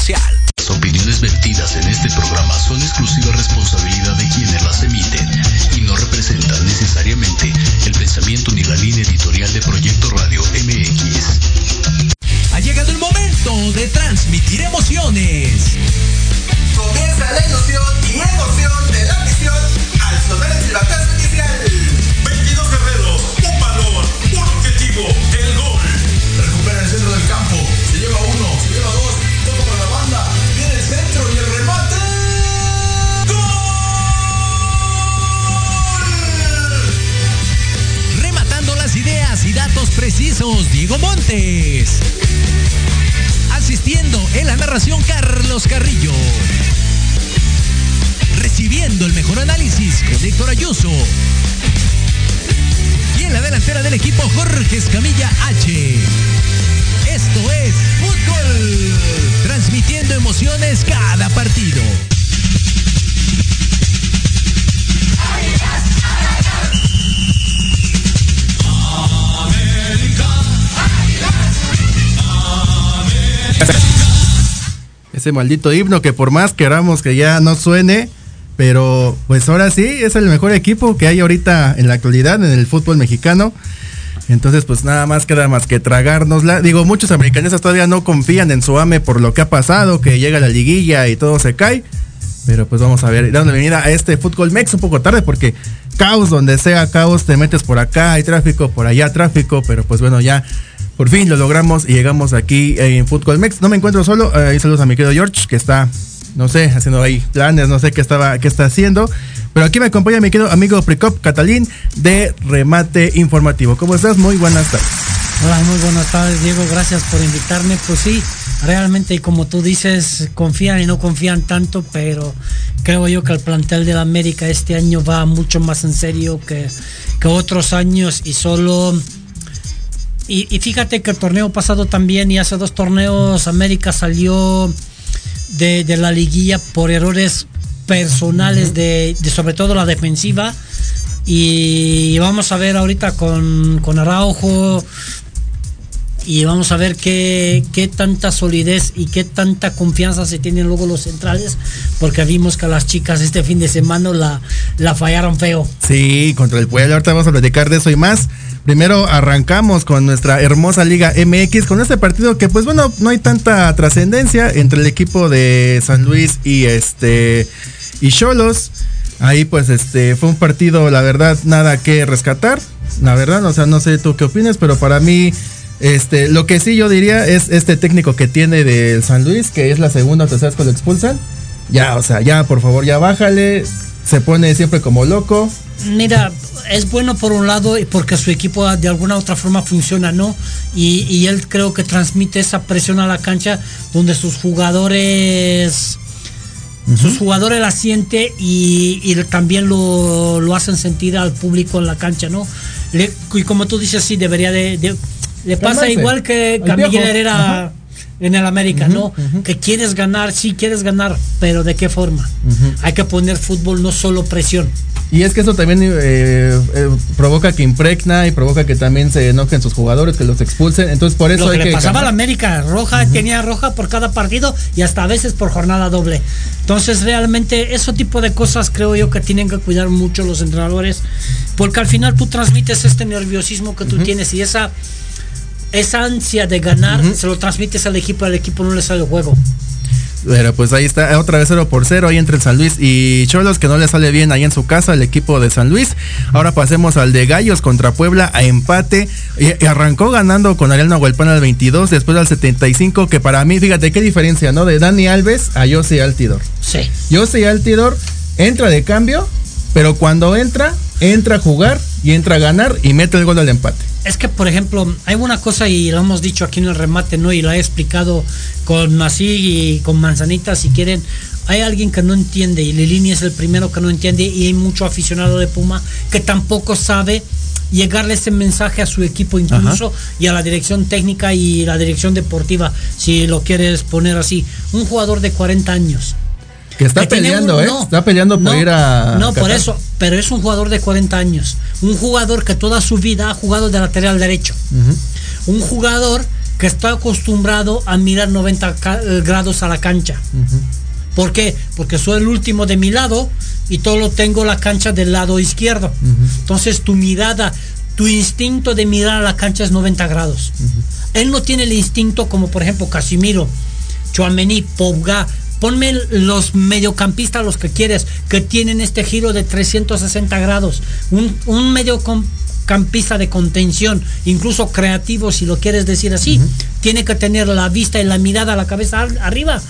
social. Ese maldito himno que por más queramos que ya no suene, pero pues ahora sí es el mejor equipo que hay ahorita en la actualidad en el fútbol mexicano. Entonces, pues nada más queda más que tragárnosla. Digo, muchos americanistas todavía no confían en su AME por lo que ha pasado, que llega la liguilla y todo se cae. Pero pues vamos a ver, dando bienvenida a este Fútbol Mex un poco tarde porque caos donde sea caos, te metes por acá, hay tráfico, por allá tráfico, pero pues bueno, ya por fin lo logramos y llegamos aquí en Fútbol Mex. No me encuentro solo, ahí saludos a mi querido George que está, no sé, haciendo ahí planes, no sé qué estaba, qué está haciendo. Pero aquí me acompaña mi querido amigo Pricop Catalín de Remate Informativo. ¿Cómo estás? Muy buenas tardes. Hola, muy buenas tardes, Diego. Gracias por invitarme. Pues sí, realmente, como tú dices, confían y no confían tanto, pero creo yo que el plantel de la América este año va mucho más en serio que otros años y solo. Y, y, fíjate que el torneo pasado también y hace dos torneos América salió de, de la liguilla por errores personales uh -huh. de, de, sobre todo la defensiva y vamos a ver ahorita con, con Araujo y vamos a ver qué, qué, tanta solidez y qué tanta confianza se tienen luego los centrales, porque vimos que las chicas este fin de semana la, la fallaron feo. Sí, contra el Puebla, ahorita vamos a platicar de eso y más. Primero arrancamos con nuestra hermosa Liga MX, con este partido que pues bueno, no hay tanta trascendencia entre el equipo de San Luis y este y Cholos. Ahí pues este fue un partido, la verdad, nada que rescatar. La verdad, o sea, no sé tú qué opinas, pero para mí este, lo que sí yo diría es este técnico que tiene del San Luis, que es la segunda o tercera que lo expulsan. Ya, o sea, ya, por favor, ya bájale. Se pone siempre como loco. Mira, es bueno por un lado porque su equipo de alguna otra forma funciona, ¿no? Y, y él creo que transmite esa presión a la cancha donde sus jugadores sus jugadores la sienten y, y también lo, lo, hacen sentir al público en la cancha, ¿no? Le, y como tú dices, sí, debería de, de le pasa Calmarse. igual que Miguel Herrera. En el América, uh -huh, ¿no? Uh -huh. Que quieres ganar, sí quieres ganar, pero ¿de qué forma? Hay que poner fútbol, no solo presión. Y es que eso también eh, eh, provoca que impregna y provoca que también se enojen sus jugadores, que los expulsen. Entonces, por eso Lo que hay le que. pasaba a la América, roja, tenía roja por cada partido y hasta a veces por jornada doble. Entonces, realmente, ese tipo de cosas creo yo que tienen que cuidar mucho los entrenadores, porque al final tú transmites este nerviosismo que tú tienes y esa esa ansia de ganar uh -huh. se lo transmites al equipo, al equipo no le sale el juego. Pero pues ahí está, otra vez 0 por 0 ahí entre el San Luis y Cholos, que no le sale bien ahí en su casa el equipo de San Luis. Ahora pasemos al de Gallos contra Puebla a empate. Y, y arrancó ganando con Ariel Nahuelpan al 22, después al 75, que para mí, fíjate qué diferencia, ¿no? De Dani Alves a José Altidor. Sí. José Altidor entra de cambio, pero cuando entra, entra a jugar y entra a ganar y mete el gol del empate. Es que, por ejemplo, hay una cosa y lo hemos dicho aquí en el remate, ¿no? Y lo he explicado con Masí y con Manzanita, si quieren. Hay alguien que no entiende y Lilini es el primero que no entiende y hay mucho aficionado de Puma que tampoco sabe llegarle ese mensaje a su equipo incluso Ajá. y a la dirección técnica y la dirección deportiva, si lo quieres poner así. Un jugador de 40 años, que está que peleando, un, ¿eh? No, está peleando por no, ir a. No, Qatar. por eso, pero es un jugador de 40 años. Un jugador que toda su vida ha jugado de lateral derecho. Uh -huh. Un jugador que está acostumbrado a mirar 90 grados a la cancha. Uh -huh. ¿Por qué? Porque soy el último de mi lado y todo lo tengo la cancha del lado izquierdo. Uh -huh. Entonces tu mirada, tu instinto de mirar a la cancha es 90 grados. Él no tiene el instinto como por ejemplo Casimiro, Chuamení, Pogba, ponme los mediocampistas, los que quieres, que tienen este giro de 360 grados. Un, un mediocampista de contención, incluso creativo, si lo quieres decir así, uh -huh. tiene que tener la vista y la mirada, la cabeza arriba,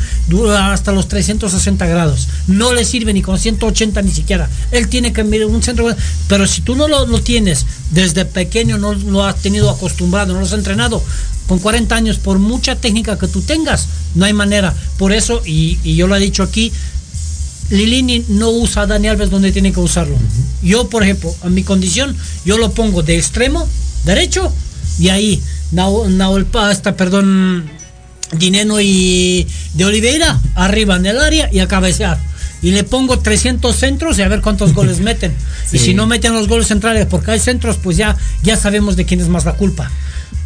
hasta los 360 grados. No le sirve ni con 180 ni siquiera. Él tiene que mirar un centro. Pero si tú no lo, lo tienes desde pequeño, no lo has tenido acostumbrado, no lo has entrenado, con 40 años, por mucha técnica que tú tengas, no hay manera. Por eso, y, y yo lo he dicho aquí, Lilini no usa a Dani Alves donde tiene que usarlo. Uh -huh. Yo, por ejemplo, en mi condición, yo lo pongo de extremo derecho y ahí, Nahuel Pasta, perdón, Dineno y de Oliveira, arriba en el área y a cabecear. Y le pongo 300 centros y a ver cuántos goles meten. Sí. Y si no meten los goles centrales porque hay centros, pues ya, ya sabemos de quién es más la culpa.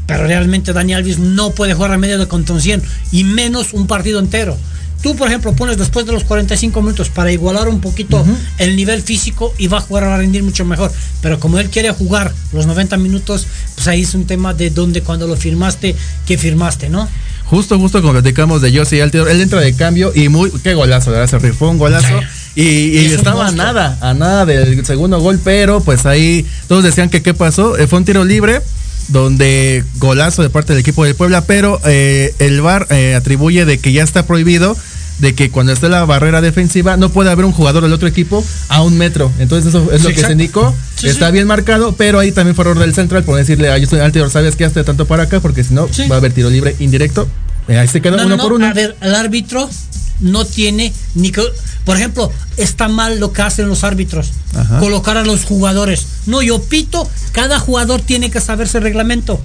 Pero realmente Dani Alves no puede jugar a medio de contención y menos un partido entero. Tú, por ejemplo, pones después de los 45 minutos para igualar un poquito el nivel físico y va a jugar a rendir mucho mejor. Pero como él quiere jugar los 90 minutos, pues ahí es un tema de dónde, cuando lo firmaste, que firmaste, ¿no? Justo, justo como platicamos de Josie Altidor, él entra de cambio y muy, qué golazo, ¿verdad? Se rifó un golazo. Y, y un estaba a nada, a nada del segundo gol, pero pues ahí todos decían que qué pasó. Eh, fue un tiro libre, donde golazo de parte del equipo del Puebla, pero eh, el VAR eh, atribuye de que ya está prohibido de que cuando esté la barrera defensiva no puede haber un jugador del otro equipo a un metro. Entonces eso es Sí, lo que se indicó. Sí, está sí. bien marcado, pero ahí también fue error del central por decirle a Justin Altidor, sabes que hazte tanto para acá porque si no va a haber tiro libre indirecto. Eh, ahí se quedó No, uno no, por uno. A ver, el árbitro no tiene ni que. Por ejemplo, está mal lo que hacen los árbitros. Ajá. Colocar a los jugadores. No, yo pito, cada jugador tiene que saberse el reglamento.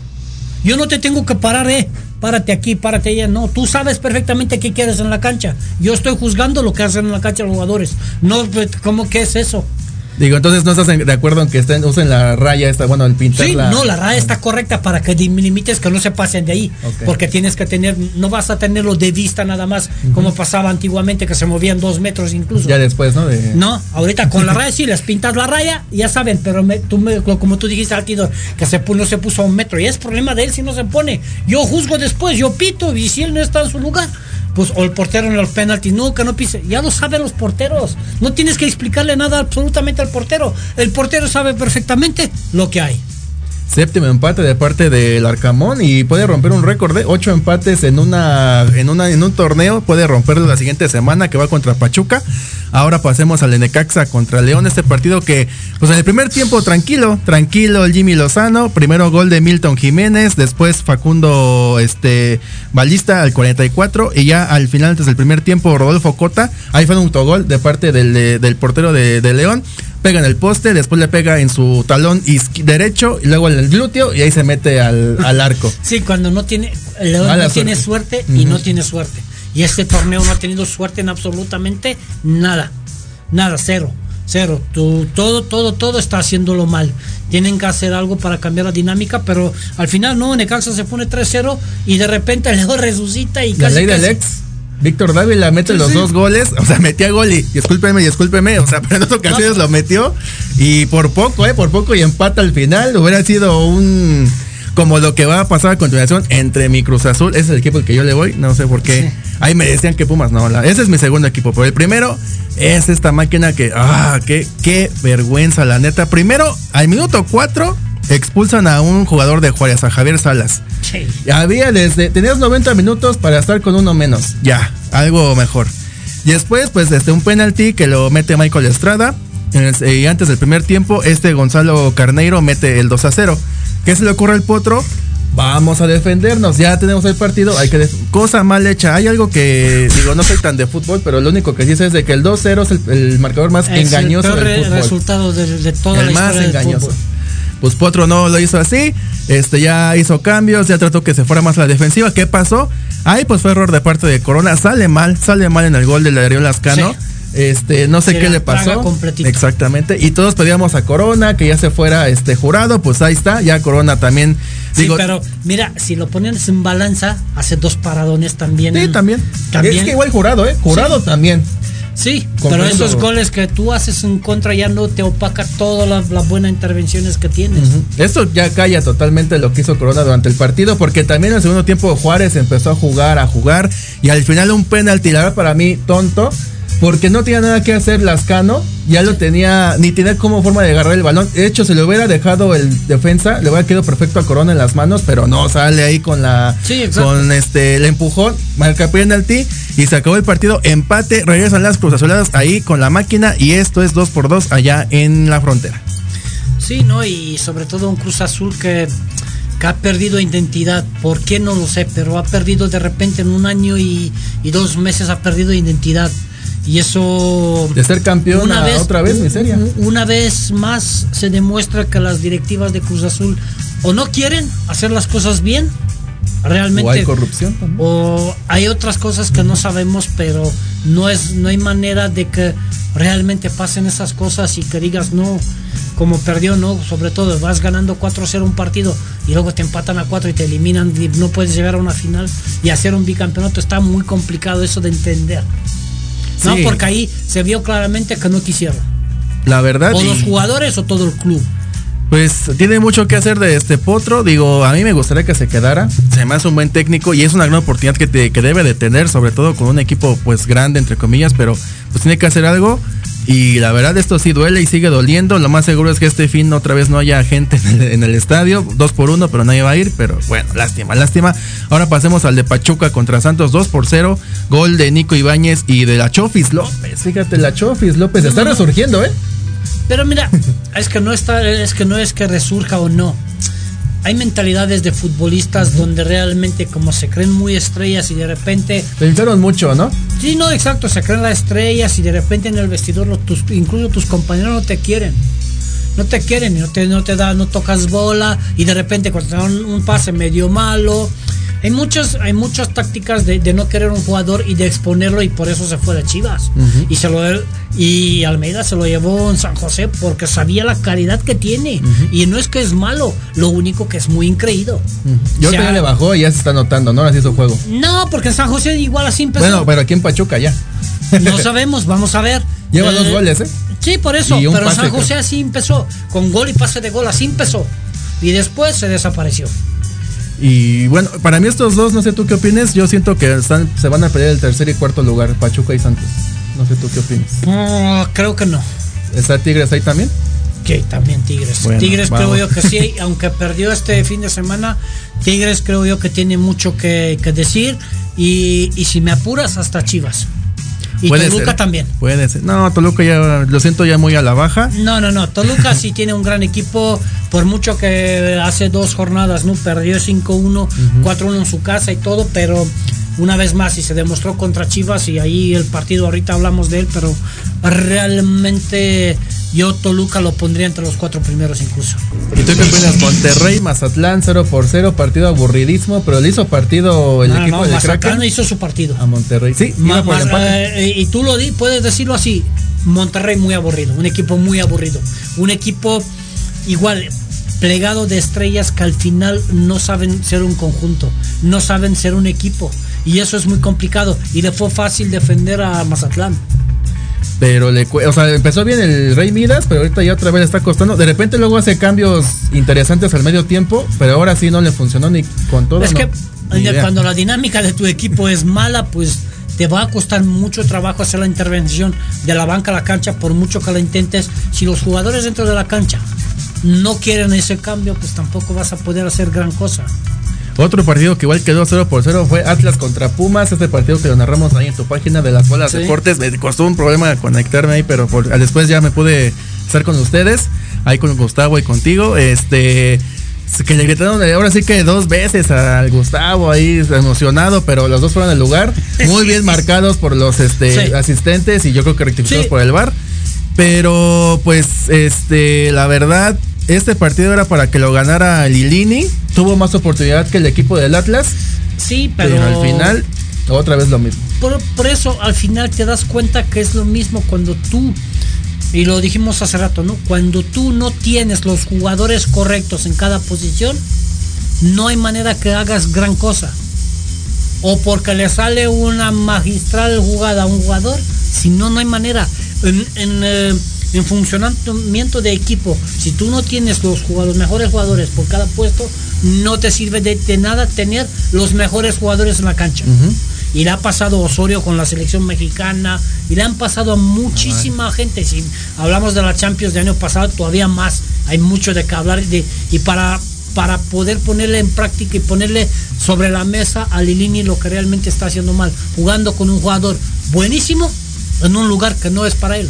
Yo no te tengo que parar, eh. Párate aquí, párate allá. No, tú sabes perfectamente qué quieres en la cancha. Yo estoy juzgando lo que hacen en la cancha los jugadores. No, pues, ¿cómo que es eso? Digo, entonces no estás de acuerdo en que estén, usen la raya esta, bueno, el pintar Sí, la... no, la raya está correcta para que limites que no se pasen de ahí. Ok. Porque tienes que tener, no vas a tenerlo de vista nada más, como pasaba antiguamente, que se movían dos metros incluso. Ya después, ¿no? De- No, ahorita con la raya sí, les pintas la raya, ya saben, pero me- tú me- como tú dijiste al Tidor, que se no se puso a un metro, y es problema de él si no se pone. Yo juzgo después, yo pito, y si él no está en su lugar, pues o el portero en los penaltis, que no pise, ya lo saben los porteros, no tienes que explicarle nada absolutamente al portero, el portero sabe perfectamente lo que hay. Séptimo empate de parte del Arcamón y puede romper un récord de ocho empates en una, en una, en un torneo. Puede romperlo la siguiente semana que va contra Pachuca. Ahora pasemos al Necaxa contra León. Este partido que, pues en el primer tiempo tranquilo, tranquilo el Jimmy Lozano. Primero gol de Milton Jiménez, después Facundo este Balista al 44 y ya al final antes del primer tiempo Rodolfo Cota. Ahí fue un autogol de parte del, de- del portero de León. Pega en el poste, después le pega en su talón derecho y luego en el glúteo y ahí se mete al, al arco. Sí, cuando no tiene, el León no tiene suerte. y no tiene suerte. Y este torneo no ha tenido suerte en absolutamente nada. Nada, cero. Cero. Tú- todo, todo, todo está haciéndolo mal. Tienen que hacer algo para cambiar la dinámica, pero al final no, Necaxa se pone 3-0 y de repente el León resucita y La casi, ley del ex. Víctor Dávila mete Sí, los sí. dos goles, o sea, metía gol y discúlpeme, discúlpeme, o sea, pero en otras ocasiones lo metió y por poco, eh, por poco y empata al final, hubiera sido un como lo que va a pasar a continuación entre mi Cruz Azul, ese es el equipo al que yo le voy, no sé por qué. Ahí me decían que Pumas, no, la- ese es mi segundo equipo, pero el primero es esta máquina que, ah, qué, qué vergüenza, la neta. Primero, al minuto 4, expulsan a un jugador de Juárez, a Javier Salas. Sí. Había desde, tenías 90 minutos para estar con uno menos. Ya, algo mejor. Y después, pues, desde un penalti que lo mete Michael Estrada. El- y antes del primer tiempo, este Gonzalo Carneiro mete el 2 a 0. ¿Qué se le ocurre al potro? Vamos a defendernos, ya tenemos el partido, hay que cosa mal hecha. Hay algo que digo, no soy tan de fútbol, pero lo único que sé es de que el 2-0 es el, el marcador más Es engañoso el peor del fútbol resultado de, de toda el la más historia del engañoso. fútbol. Pues Potro no lo hizo así, este ya hizo cambios, ya trató que se fuera más la defensiva. ¿Qué pasó? Ahí pues fue error de parte de Corona, sale mal, sale mal en el gol de Darío Lascano. Sí. Este, no sé Se qué le pasó. Exactamente. Y todos pedíamos a Corona que ya se fuera este jurado, pues ahí está, ya Corona también. Sí, digo, pero mira, si lo pones en balanza, hace dos paradones también. sí, también. También. Es que igual jurado, ¿eh? Jurado Sí. también. Sí, pero esos goles que tú haces en contra ya no te opaca todas las las buenas intervenciones que tienes. Esto ya calla totalmente lo que hizo Corona durante el partido, porque también en el segundo tiempo Juárez empezó a jugar, a jugar, y al final un penalti, la verdad para mí, tonto, porque no tenía nada que hacer Lascano, ya lo tenía, ni tenía como forma de agarrar el balón. De hecho, si le hubiera dejado el defensa, le hubiera quedado perfecto a Corona en las manos, pero no, sale ahí con la, Sí, con este, el empujón, marca penalti, y se acabó el partido, empate, regresan las cruzazoladas ahí con la máquina, y esto es 2 por 2 allá en la frontera. Sí, ¿no? Y sobre todo un Cruz Azul que, que ha perdido identidad. ¿Por qué? No lo sé, pero ha perdido de repente en un año y, y dos meses ha perdido identidad. Y eso... De ser campeón a otra vez, miseria. un- Una vez más se demuestra que las directivas de Cruz Azul o no quieren hacer las cosas bien, realmente... O hay corrupción también. o hay otras cosas que no sabemos, pero no es no hay manera de que realmente pasen esas cosas y que digas no como perdió, ¿no? Sobre todo, vas ganando 4-0 un partido y luego te empatan a 4 y te eliminan y no puedes llegar a una final y hacer un bicampeonato. Está muy complicado eso de entender. No, Sí. porque ahí se vio claramente que no quisieron. La verdad. O los jugadores o todo el club. Pues tiene mucho que hacer de este potro. Digo, a mí me gustaría que se quedara. Se me hace un buen técnico y es una gran oportunidad que, te- que debe de tener, sobre todo con un equipo pues grande, entre comillas, pero pues tiene que hacer algo. Y la verdad esto sí duele y sigue doliendo. Lo más seguro es que este fin otra vez no haya gente en el, estadio. Dos por uno, pero nadie va a ir. Pero bueno, lástima, lástima. Ahora pasemos al de Pachuca contra Santos 2 por 0. Gol de Nico Ibáñez y de la Chofis López. Fíjate, la Chofis López está resurgiendo, ¿eh? Pero mira, es que no está, es que no es que resurja o no. Hay mentalidades de futbolistas donde realmente como se creen muy estrellas y de repente Le inflaron mucho, ¿no? Sí, no, exacto, se creen las estrellas y de repente en el vestidor los- tus, incluso tus compañeros no te quieren. No te quieren, y no te, no te da, no tocas bola y de repente cuando te dan un pase medio malo. Hay muchas, hay muchas tácticas de, de no querer un jugador y de exponerlo y por eso se fue de Chivas. Y se lo y Almeida se lo llevó en San José porque sabía la calidad que tiene. Y no es que es malo, lo único que es muy increído. Yo O sea, ya le bajó y ya se está notando, ¿no? Así su juego. No, porque en San José igual así empezó. Bueno, pero aquí en Pachuca ya. No sabemos, vamos a ver. Lleva Eh, dos goles, ¿eh? Sí, por eso. Pero pase, San José creo. así empezó. Con gol y pase de gol, así empezó. Y después se desapareció. Y bueno, para mí estos dos, no sé tú qué opines, yo siento que están, se van a pelear el tercer y cuarto lugar, Pachuca y Santos. No sé tú qué opinas. Mm, creo que no. ¿Está Tigres ahí también? Que también Tigres. Bueno, Tigres creo yo que sí, aunque perdió este fin de semana, Tigres creo yo que tiene mucho que, que decir. Y, y si me apuras, hasta Chivas. Y Puede Toluca ser. también. Puede ser. No, Toluca ya lo siento ya muy a la baja. No, no, no. Toluca sí tiene un gran equipo. Por mucho que hace dos jornadas, ¿no? Perdió 5-1, 4-1 en su casa y todo, pero una vez más y se demostró contra Chivas y ahí el partido, ahorita hablamos de él, pero realmente yo Toluca lo pondría entre los cuatro primeros incluso. ¿Y tú qué opinas? Monterrey, Mazatlán, 0 por 0, partido aburridísimo, pero le hizo partido el No, equipo no, de Mazatlán Kraken hizo su partido. a Monterrey. Sí, Ma- por el eh, y tú lo di, puedes decirlo así. Monterrey muy aburrido, un equipo muy aburrido, un equipo igual plegado de estrellas que al final no saben ser un conjunto, no saben ser un equipo y eso es muy complicado y le fue fácil defender a Mazatlán. Pero le o sea, empezó bien el Rey Midas, pero ahorita ya otra vez le está costando. De repente luego hace cambios interesantes al medio tiempo, pero ahora sí no le funcionó ni con todo. es no. que cuando la dinámica de tu equipo es mala, pues te va a costar mucho trabajo hacer la intervención de la banca a la cancha, por mucho que la intentes. Si los jugadores dentro de la cancha no quieren ese cambio, pues tampoco vas a poder hacer gran cosa. Otro partido que igual quedó 0 por 0 fue Atlas contra Pumas. Este partido que lo narramos ahí en tu página de las bolas Sí. deportes. Me costó un problema conectarme ahí, pero por- después ya me pude estar con ustedes. Ahí con Gustavo y contigo. Este. Que le gritaron eh, ahora sí que dos veces al Gustavo ahí emocionado, pero los dos fueron al lugar. Muy bien marcados por los este, Sí. asistentes y yo creo que rectificados Sí. por el bar. Pero pues este la verdad este partido era para que lo ganara Lilini. Tuvo más oportunidad que el equipo del Atlas, Sí, pero, pero, al final otra vez lo mismo. Por, por eso al final te das cuenta que es lo mismo cuando tú, y lo dijimos hace rato, ¿no? Cuando tú no tienes los jugadores correctos en cada posición, no hay manera que hagas gran cosa. O porque le sale una magistral jugada a un jugador, si no, no hay manera. En, en, eh, en funcionamiento de equipo, si tú no tienes los, jugadores, los mejores jugadores por cada puesto, no te sirve de, de nada tener los mejores jugadores en la cancha. Y le ha pasado Osorio con la selección mexicana, y le han pasado a muchísima gente. Si hablamos de la Champions de año pasado, todavía más. Hay mucho de que hablar de, y para, para poder ponerle en práctica y ponerle sobre la mesa a Lilini lo que realmente está haciendo mal, jugando con un jugador buenísimo en un lugar que no es para él.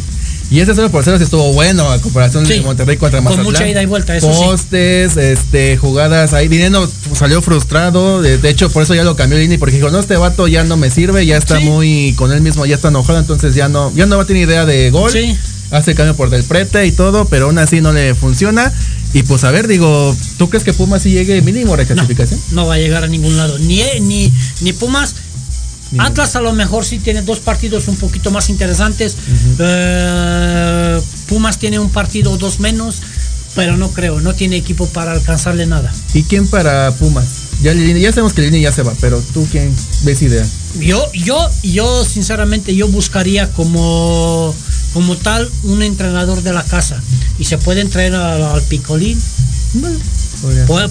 Y ese 0 por 0 sí estuvo bueno a comparación Sí, de Monterrey contra con Mazatlán. mucha ida y vuelta, eso sí. Postes, este, jugadas ahí. Dinero salió frustrado. De, de hecho, por eso ya lo cambió Lini, porque dijo, no, este vato ya no me sirve, ya está Sí. muy con él mismo, ya está enojado, entonces ya no, ya no va a tener idea de gol. Sí. Hace cambio por del prete y todo, pero aún así no le funciona. Y pues a ver, digo, ¿tú crees que Pumas sí llegue mínimo a No, reclasificación? no va a llegar a ningún lado. Ni, ni, ni Pumas. Atlas a lo mejor sí tiene dos partidos un poquito más interesantes. Eh, Pumas tiene un partido o dos menos. pero no creo, no tiene equipo para alcanzarle nada. ¿Y quién para Pumas? Ya, ya sabemos que Lini ya se va, pero tú quién ves idea. Yo, yo, yo sinceramente yo buscaría como, como tal un entrenador de la casa y se pueden traer al, al Picolín.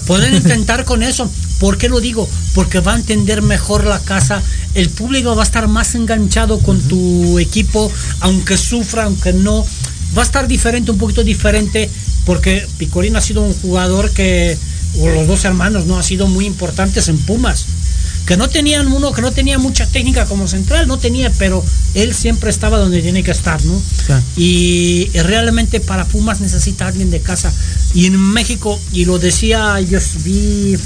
Pueden intentar con eso. ¿Por qué lo digo? Porque va a entender mejor la casa. El público va a estar más enganchado con tu equipo, aunque sufra, aunque no. Va a estar diferente, un poquito diferente, porque Picolín ha sido un jugador que, o los dos hermanos, no, ha sido muy importantes en Pumas. Que no tenían uno, que no tenía mucha técnica como central, no tenía, pero él siempre estaba donde tiene que estar, ¿no? Y realmente para Pumas necesita alguien de casa. Y en México, y lo decía, yo vi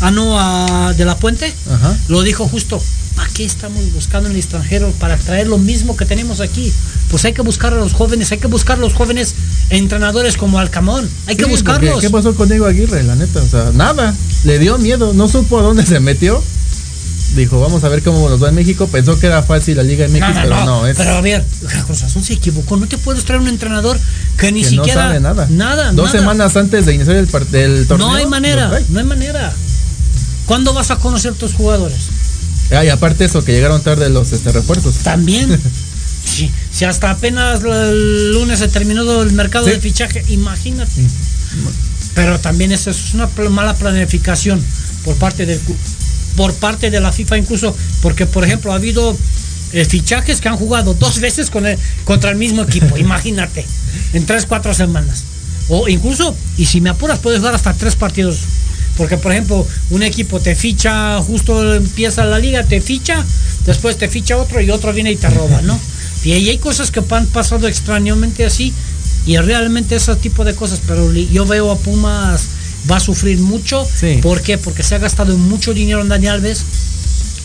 a Noah de la Puente, Ajá. lo dijo justo, ¿para qué estamos buscando en el extranjero para traer lo mismo que tenemos aquí? Pues hay que buscar a los jóvenes, hay que buscar a los jóvenes entrenadores como Alcamón, hay que Sí, buscarlos. ¿Qué pasó con Diego Aguirre, la neta? O sea, nada. Le dio miedo, no supo a dónde se metió. Dijo, vamos a ver cómo nos va en México. Pensó que era fácil la Liga MX, No, no, pero no, no, es Pero a ver, Cruz Azul se equivocó. No te puedes traer un entrenador que ni que no siquiera. sabe nada. Nada, Dos nada. semanas antes de iniciar el, del torneo. No hay manera, no hay manera. ¿Cuándo vas a conocer tus jugadores? Ah, y aparte eso, que llegaron tarde los este, refuerzos. También. si, si hasta apenas el lunes se terminó el mercado Sí. de fichaje, imagínate. Pero también eso es una mala planificación por parte del cu- por parte de la FIFA incluso porque por ejemplo ha habido eh, fichajes que han jugado dos veces con el- contra el mismo equipo, imagínate, en tres cuatro semanas o incluso y si me apuras puedes jugar hasta tres partidos porque por ejemplo un equipo te ficha justo empieza la liga te ficha después te ficha otro y otro viene y te roba, ¿no? Y ahí hay cosas que han pasado extrañamente así y realmente ese tipo de cosas, pero yo veo a Pumas va a sufrir mucho. Sí. ¿Por qué? Porque se ha gastado mucho dinero en Dani Alves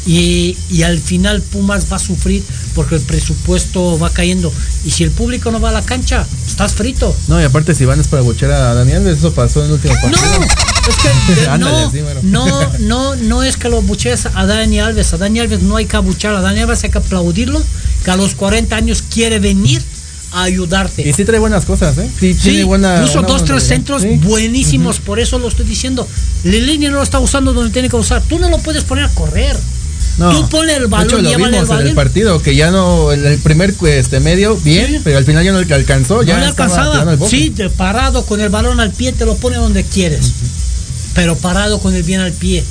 y, y al final Pumas va a sufrir porque el presupuesto va cayendo. Y si el público no va a la cancha, estás frito. No, y aparte si van es para buchar a Daniel, eso pasó en el último No, partido. es que Ándale, no, sí, mero. no, no, no es que lo buchees a Dani Alves. A Dani Alves no hay que abuchar. A Dani Alves hay que aplaudirlo, que a los 40 años quiere venir a ayudarte. Y sí trae buenas cosas, ¿eh? Sí, Sí, tiene buena. puso buena dos, tres centros Sí. buenísimos, por eso lo estoy diciendo. Lilini no lo está usando donde tiene que usar. Tú no lo puedes poner a correr. No. Tú ponle el De balón, hecho, lo llévale el vimos en el balón. partido, que ya no, en el primer este medio, bien, Sí. pero al final ya no le alcanzó, ya no le alcanzaba. el. Sí, de parado con el balón al pie, te lo pone donde quieres. Pero parado con el bien al pie.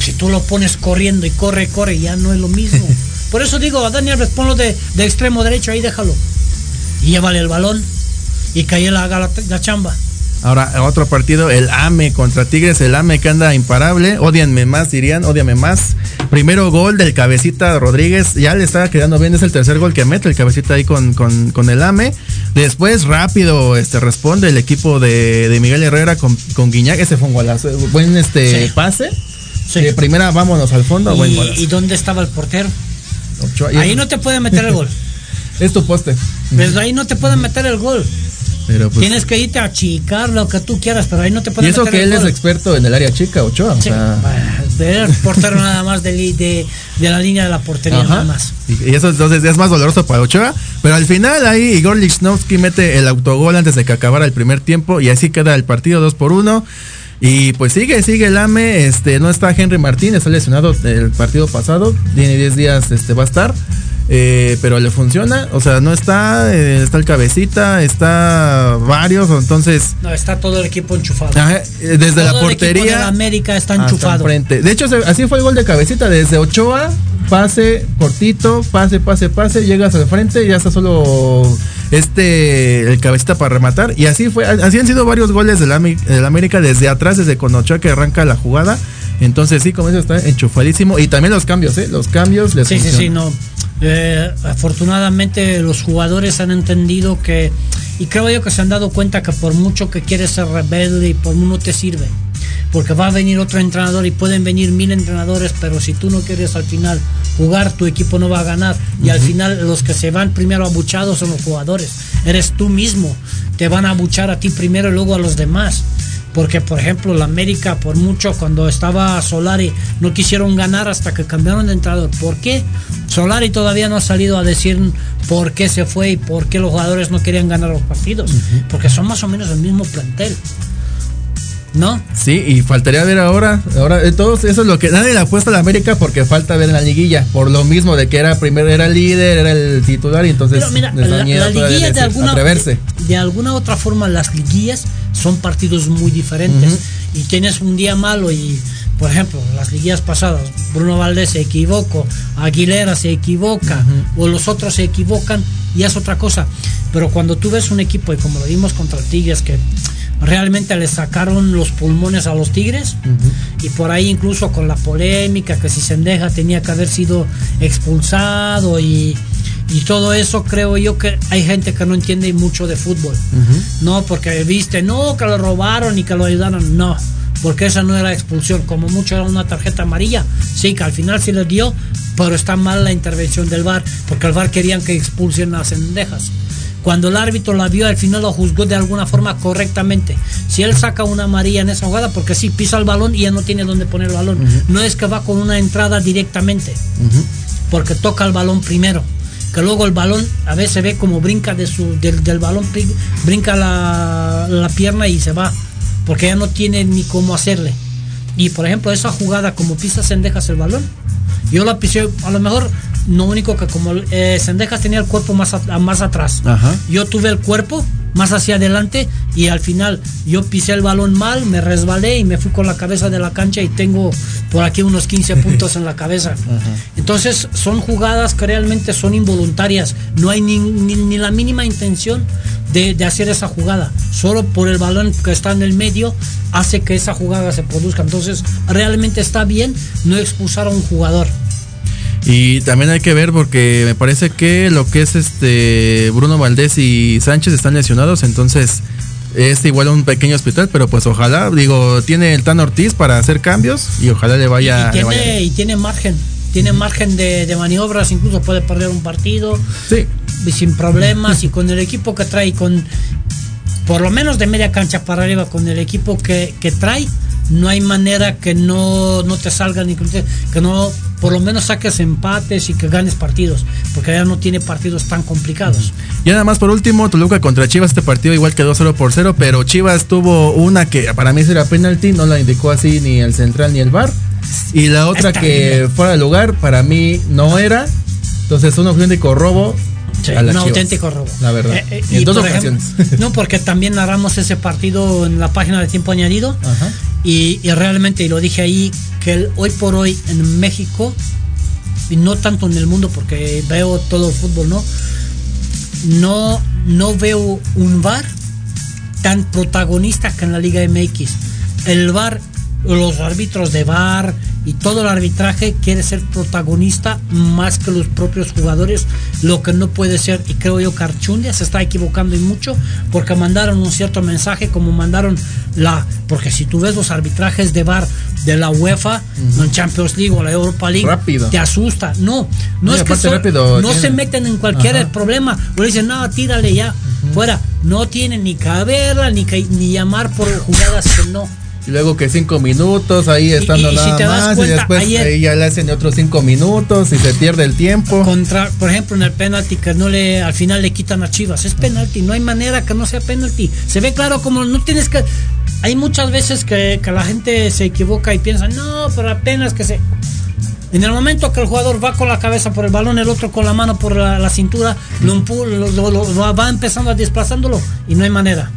Si tú lo pones corriendo y corre, corre, ya no es lo mismo. Por eso digo, a Dani Alves, ponlo de, de extremo derecho, ahí déjalo. Y llévale el balón y que él haga la, la chamba. Ahora, otro partido, el AME contra Tigres, el AME que anda imparable, odianme más, dirían, odiame más. Primero gol del cabecita Rodríguez, ya le estaba quedando bien, es el tercer gol que mete el cabecita ahí con, con, con el AME. Después rápido este responde el equipo de, de Miguel Herrera con, con Guiñac, ese fue un golazo, buen este Sí. pase. Sí. De primera vámonos al fondo, buen Y, golazo. ¿Y dónde estaba el portero? Ochoa, Ahí no te pueden meter el gol. Es tu poste. Desde ahí no te pueden meter el gol. Pero pues, Tienes que irte a achicar lo que tú quieras, pero ahí no te y pueden eso meter que el él es gol. experto en el área chica, Ochoa. o Sí, sea, bueno, eres portero nada más de, li- de, de la línea de la portería, Ajá. nada más. Y, y eso entonces es más doloroso para Ochoa. Pero al final ahí Igor Lichnowsky mete el autogol antes de que acabara el primer tiempo. Y así queda el partido 2 por 1. Y pues sigue, sigue el AME. Este, no está Henry Martín, está lesionado el partido pasado. Tiene 10 días, este, va a estar. Eh, pero le funciona, o sea, no está, eh, está el cabecita, está varios, entonces No, está todo el equipo enchufado. ajá, eh, desde Todo la el portería de la América está enchufado. De hecho, así fue el gol de cabecita. Desde Ochoa, pase cortito, pase, pase, pase, llegas al frente y ya está solo este el cabecita para rematar. Y así fue, así han sido varios goles del del América desde atrás, desde con Ochoa que arranca la jugada. Entonces sí, como eso está enchufadísimo. Y también los cambios, ¿eh? Los cambios les Sí, sí, sí, no. Eh, afortunadamente los jugadores han entendido que, y creo yo que se han dado cuenta que por mucho que quieres ser rebelde y por no te sirve, porque va a venir otro entrenador y pueden venir mil entrenadores, pero si tú no quieres al final jugar, tu equipo no va a ganar. Y al final los que se van primero abuchados son los jugadores. Eres tú mismo. Te van a abuchar a ti primero y luego a los demás. Porque, por ejemplo, la América, por mucho, cuando estaba Solari, no quisieron ganar hasta que cambiaron de entrenador. ¿Por qué? Solari todavía no ha salido a decir por qué se fue y por qué los jugadores no querían ganar los partidos. Porque son más o menos el mismo plantel. ¿No? Sí, y faltaría ver ahora, ahora eh, todos eso es lo que nadie le apuesta a la América porque falta ver en la liguilla, por lo mismo de que era primero era líder, era el titular y entonces Pero mira, la, liguilla de alguna, de, de alguna otra forma las liguillas son partidos muy diferentes y tienes un día malo y por ejemplo las liguillas pasadas Bruno Valdés se equivocó Aguilera se equivoca o los otros se equivocan y es otra cosa. Pero cuando tú ves un equipo y como lo vimos contra Tigres que realmente le sacaron los pulmones a los Tigres. Y por ahí incluso con la polémica que si Sendeja tenía que haber sido expulsado y, y todo eso creo yo que hay gente que no entiende mucho de fútbol. No porque viste no que lo robaron y que lo ayudaron. No porque esa no era expulsión. Como mucho era una tarjeta amarilla. Sí que al final sí le dio pero está mal la intervención del VAR porque el VAR querían que expulsen a Sendejas cuando el árbitro la vio, al final lo juzgó de alguna forma correctamente. Si él saca una amarilla en esa jugada, porque sí, pisa el balón y ya no tiene dónde poner el balón. No es que va con una entrada directamente, porque toca el balón primero. Que luego el balón a veces ve como brinca de su, del, del balón, brin- brinca la, la pierna y se va, porque ya no tiene ni cómo hacerle. Y por ejemplo, esa jugada, como pisa Sendejas el balón, yo la pisé, a lo mejor, no único que como eh, Sendejas tenía el cuerpo más, a- más atrás. Ajá. Yo tuve el cuerpo más hacia adelante y al final yo pisé el balón mal, me resbalé y me fui con la cabeza de la cancha y tengo por aquí unos 15 puntos en la cabeza. Entonces son jugadas que realmente son involuntarias, no hay ni, ni- ni la mínima intención de, de hacer esa jugada, solo por el balón que está en el medio hace que esa jugada se produzca. Entonces realmente está bien no expulsar a un jugador. Y también hay que ver porque me parece que lo que es este Bruno Valdés y Sánchez están lesionados, entonces es igual un pequeño hospital, pero pues ojalá, digo, tiene el Tan Ortiz para hacer cambios y ojalá le vaya, y, le vaya tiene, y tiene margen, tiene margen de, de maniobras, incluso puede perder un partido Sí, y sin problemas y con el equipo que trae, con por lo menos de media cancha para arriba, con el equipo que, que trae, no hay manera que no, no te salgan te- que no por lo menos saques empates y que ganes partidos, porque ya no tiene partidos tan complicados. Y nada más por último, Toluca contra Chivas, este partido igual quedó 0 por 0, pero Chivas tuvo una que para mí era penalti, no la indicó así ni el central ni el bar. Y la otra Está que bien. fuera de lugar, para mí no era. Entonces un auténtico robo. Sí, un Chivas, auténtico robo. La verdad. Eh, eh, Y en dos ejemplo, ocasiones. no, porque también narramos ese partido en la página de tiempo añadido. Ajá. Y, y realmente, y lo dije ahí, que el- hoy por hoy en México, y no tanto en el mundo, porque veo todo el fútbol, ¿no? No, no veo un VAR tan protagonista que en la Liga MX. El VAR, los árbitros de VAR y todo el arbitraje quiere ser protagonista más que los propios jugadores, lo que no puede ser. Y creo yo que Archundia se está equivocando y mucho porque mandaron un cierto mensaje como mandaron la... Porque si tú ves los arbitrajes de VAR de la UEFA, en Champions League o la Europa League, Rápido. te asusta. No, no es que aparte son- rápido, no se meten en cualquier Ajá. problema. O le dicen, no, tírale ya, fuera. No tienen ni que verla, ni que ni llamar por jugadas que no. Y luego que cinco minutos ahí estando y nada más. cuenta, y después ayer- ahí ya le hacen otros cinco minutos y se pierde el tiempo. Contra, por ejemplo, en el penalti que no le, al final le quitan a Chivas. Es penalti, no hay manera que no sea penalti. Se ve claro como no tienes que. Hay muchas veces que, que la gente se equivoca y piensa, no, pero apenas que se. En el momento que el jugador va con la cabeza por el balón, el otro con la mano por la, la cintura, lo- lo- lo va empezando a desplazándolo y no hay manera.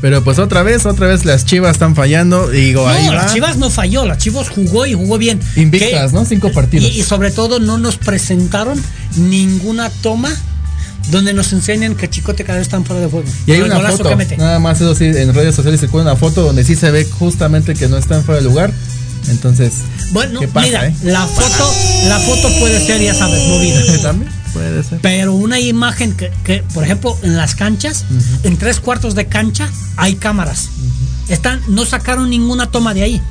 Pero pues otra vez, otra vez las chivas están fallando. Digo, ahí No, va. las Chivas no falló, las Chivas jugó y jugó bien. Invictas. ¿no? Cinco partidos. Y, y sobre todo no nos presentaron ninguna toma donde nos enseñen que Chicote cada vez están fuera de juego. Y hay una foto, nada más eso sí, en redes sociales se pone una foto donde sí se ve justamente que no están fuera de lugar. Entonces, Bueno, ¿qué pasa, mira, eh? la foto, la foto puede ser, ya sabes, movida. También puede ser. Pero una imagen que, que, por ejemplo, en las canchas, en tres cuartos de cancha, hay cámaras. Están, no sacaron ninguna toma de ahí.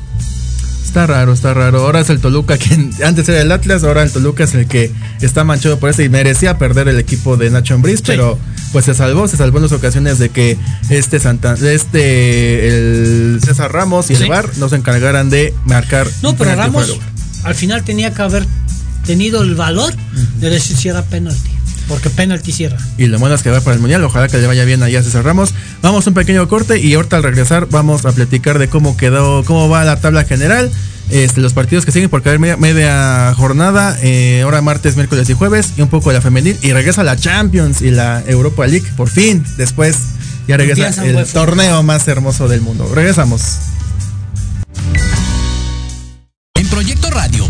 Está raro, está raro. Ahora es el Toluca quien antes era el Atlas, ahora el Toluca es el que está manchado por eso y merecía perder el equipo de Nacho Ambriz, pero pues se salvó, se salvó en las ocasiones de que este Santa, este el César Ramos y el Sí. VAR nos encargaran de marcar. No, pero Ramos al final tenía que haber tenido el valor de decir si era penalti. Porque penalti cierra. Y lo bueno es que va para el mundial. Ojalá que le vaya bien allá a César Ramos. Vamos a un pequeño corte y ahorita al regresar vamos a platicar de cómo quedó, cómo va la tabla general. Este, los partidos que siguen porque hay media, media jornada, eh, ahora martes, miércoles y jueves, y un poco de la femenil, y regresa la Champions y la Europa League, por fin, después ya regresa el torneo más hermoso del mundo. Regresamos. En Proyecto Radio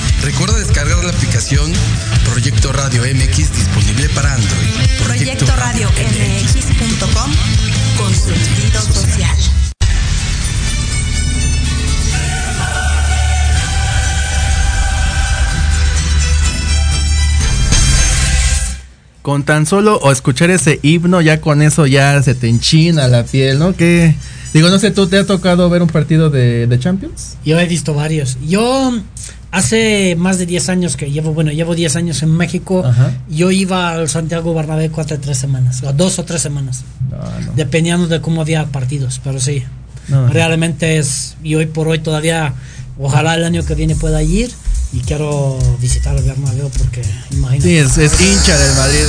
Recuerda descargar la aplicación Proyecto Radio MX disponible para Android. Proyecto Radio MX.com con sentido social. Con tan solo o escuchar ese himno, ya con eso ya se te enchina la piel, ¿no? Que digo, no sé, ¿tú te ha tocado ver un partido de, de Champions? Yo he visto varios. Yo hace más de 10 años que llevo, bueno, llevo 10 años en México. Ajá. Yo iba al Santiago Bernabéu cuatro o tres semanas, o dos o tres semanas, No, no. dependiendo de cómo había partidos, pero sí. No. Realmente es, y hoy por hoy todavía, ojalá el año que viene pueda ir y quiero visitar el Bernabéu porque imagínate. Sí, es, es hincha del Madrid.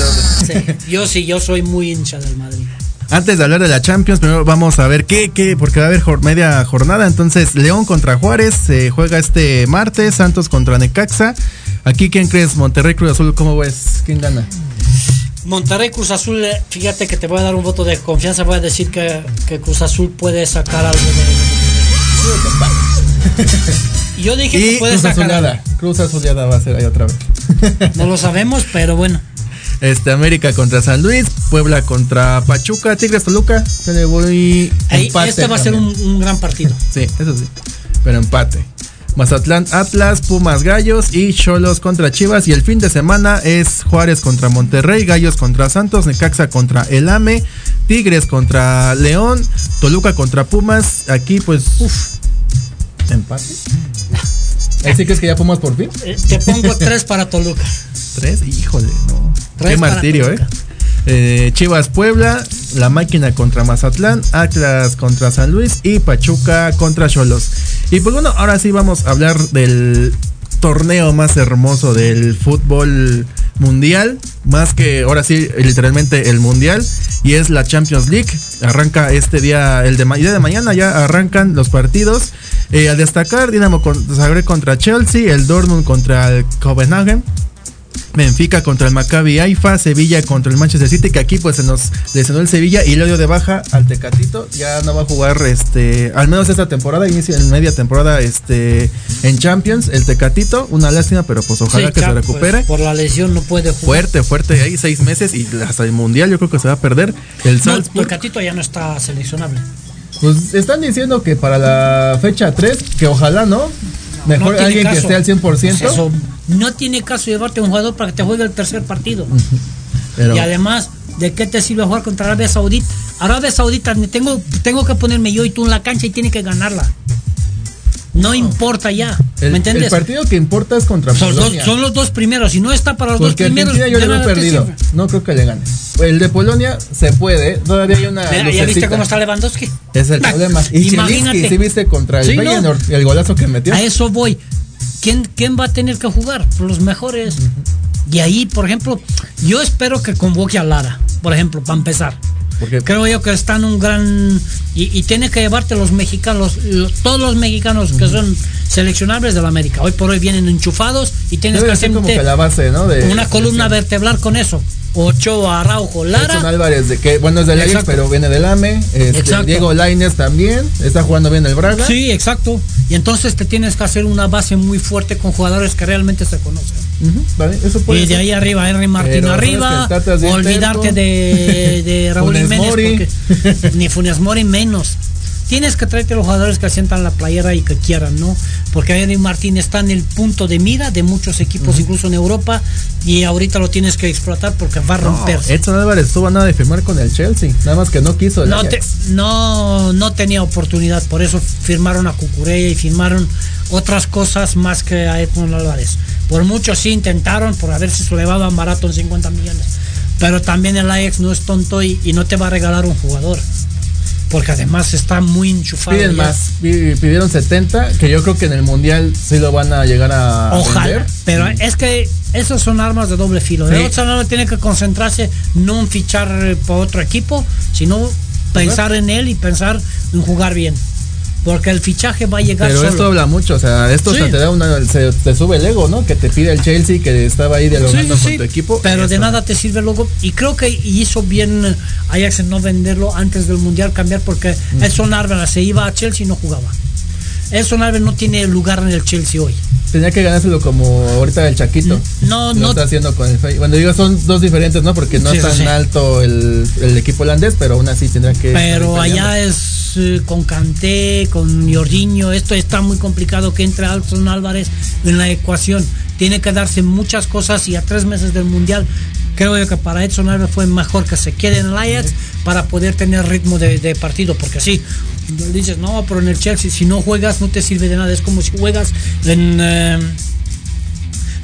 Sí, yo sí, yo soy muy hincha del Madrid. Antes de hablar de la Champions, primero vamos a ver qué, qué, porque va a haber jor- media jornada. Entonces, León contra Juárez se juega este martes, Santos contra Necaxa. Aquí, ¿quién crees? Monterrey Cruz Azul, ¿cómo ves? ¿Quién gana? Monterrey Cruz Azul, eh, fíjate que te voy a dar un voto de confianza, voy a decir que, que Cruz Azul puede sacar algo de... Yo dije que Y puede Cruz sacar. Azuleada. Cruz Azuleada va a ser ahí otra vez. No lo sabemos, pero bueno. Este, América contra San Luis, Puebla contra Pachuca, Tigres Toluca. Se le voy Ahí, empate este va a ser un, gran partido. Sí, eso sí. Pero empate. Mazatlán Atlas, Pumas Gallos y Cholos contra Chivas. Y el fin de semana es Juárez contra Monterrey, Gallos contra Santos, Necaxa contra El Ame, Tigres contra León, Toluca contra Pumas. Aquí pues. Uf. Empate. ¿Ahí sí crees que ya Pumas por fin? Eh, Te pongo tres para Toluca. Tres, híjole, no. Qué martirio, eh. Eh, Chivas Puebla, La Máquina contra Mazatlán, Atlas contra San Luis y Pachuca contra Cholos. Y pues bueno, ahora sí vamos a hablar del torneo más hermoso del fútbol mundial, más que ahora sí literalmente el mundial y es la Champions League. Arranca este día, el de, día de mañana ya arrancan los partidos. Eh, a destacar Dinamo Zagreb contra Chelsea, el Dortmund contra el Copenhagen. Benfica contra el Maccabi Haifa, Sevilla contra el Manchester City, que aquí pues se nos lesionó el Sevilla y lo dio de baja al Tecatito, ya no va a jugar este, al menos esta temporada, inicia en media temporada este en Champions, el Tecatito, una lástima, pero pues ojalá Sí, que se recupere. pues, por la lesión no puede jugar. Fuerte, fuerte, ahí seis meses y hasta el Mundial yo creo que se va a perder. El No, Salzburg, Tecatito ya no está seleccionable. pues están diciendo que para la fecha 3, que ojalá, ¿no? Mejor No alguien que esté al 100%. Pues eso, no tiene caso llevarte a un jugador para que te juegue el tercer partido. pero- Y además, ¿de qué te sirve jugar contra Arabia Saudita? Arabia Saudita, tengo, tengo que ponerme yo y tú en la cancha y tiene que ganarla. No importa ya. el, ¿Me entiendes? el partido que importa es contra son, Polonia. son los dos primeros. Si no está para los Porque dos primeros, Argentina yo perdido. No creo que le gane. El de Polonia se puede. Todavía hay una. Mira, ¿Ya viste cómo está Lewandowski? Es el problema. Y Imagínate. Zielinski, ¿sí viste contra el Sí, no. El golazo que metió? A eso voy. ¿Quién, ¿Quién va a tener que jugar? Los mejores. Y ahí, por ejemplo, yo espero que convoque a Lara, por ejemplo, para empezar. Porque Creo yo que está en un gran... Y, y tiene que llevarte los mexicanos, los- todos los mexicanos que son seleccionables de la América. Hoy por hoy vienen enchufados y tienes debe que hacer como que la base, ¿no? De una columna vertebral con eso. Ochoa, Araujo, Edson Lara. Álvarez, de que, bueno, es del Ajax, pero viene del AME. Este. Diego Lainez también. Está jugando bien el Braga. Sí, exacto. Y entonces te tienes que hacer una base muy fuerte con jugadores que realmente se conocen. Ujú, vale, Eso puede Y de ser. ahí arriba, Henry Martín Pero, ¿sabes arriba. que el Tata es bien Olvidarte de, de Raúl Jiménez. Ni Funes Mori menos. Tienes que traerte los jugadores que sientan la playera y que quieran, ¿no? Porque Henry Martín está en el punto de mira de muchos equipos, incluso en Europa, y ahorita lo tienes que explotar porque va a No, romperse. Edson Álvarez estuvo a nada de firmar con el Chelsea. Nada más que no quiso el No, te- no, no tenía oportunidad, por eso firmaron a Cucurella y firmaron otras cosas más que a Edmond Álvarez. Por mucho sí intentaron, por a ver si se le daban barato en 50 millones. Pero también el Ajax no es tonto y, y no te va a regalar un jugador. Porque además está muy enchufado. Piden ya. más. Pi- Pidieron 70, que yo creo que en el Mundial sí lo van a llegar a Ojalá. vender. Pero es que esas son armas de doble filo. Sí. El Edson tiene que concentrarse no en fichar eh, por otro equipo, sino pensar en él y pensar en jugar bien. Porque el fichaje va a llegar Pero solo. esto habla mucho, o sea, esto Sí. hasta te da una, se, te sube el ego, ¿no? Que te pide el Chelsea que estaba ahí dialogando Sí, sí, con tu equipo. Pero de nada te sirve luego. Y creo que hizo bien eh, Ajax en no venderlo antes del Mundial, cambiar, porque Edson Álvarez se iba a Chelsea y no jugaba. Edson Álvarez no tiene lugar en el Chelsea hoy. Tenía que ganárselo como ahorita el Chaquito. No, Lo no. está haciendo con el Fey. Bueno, digo, son dos diferentes, ¿no? Porque no es tan alto el, el equipo holandés, pero aún así tendrá que. Pero allá es eh, con Kanté, con Jorginho, esto está muy complicado que entre Alson Álvarez en la ecuación. Tiene que darse muchas cosas y a tres meses del Mundial creo yo que para Edson Álvarez fue mejor que se quede en el Ajax para poder tener ritmo de, de partido, porque así dices, no, pero en el Chelsea si no juegas no te sirve de nada, es como si juegas en... eh,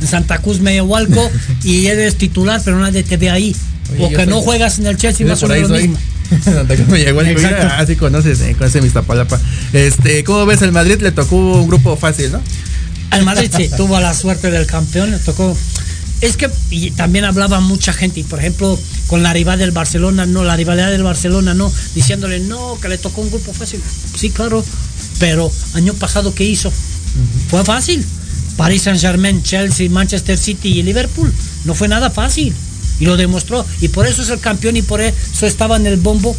en Santa Cruz Mediahualco y eres titular pero nadie te ve ahí. Oye, o que no juegas en el Chelsea más o menos lo mismo Santa Cruz me llegó el Exacto. Así conoces, eh, conoce mi Iztapalapa. Este, ¿cómo ves? El Madrid le tocó un grupo fácil, ¿no? Al Madrid sí, tuvo la suerte del campeón, le tocó. Es que y también hablaba mucha gente, y por ejemplo, con la rival del Barcelona, no, la rivalidad del Barcelona, no, diciéndole, no, que le tocó un grupo fácil. Sí, claro, pero año pasado, ¿qué hizo? Fue fácil. Paris Saint Germain, Chelsea, Manchester City y Liverpool. No fue nada fácil. Y lo demostró. Y por eso es el campeón y por eso estaba en el bombo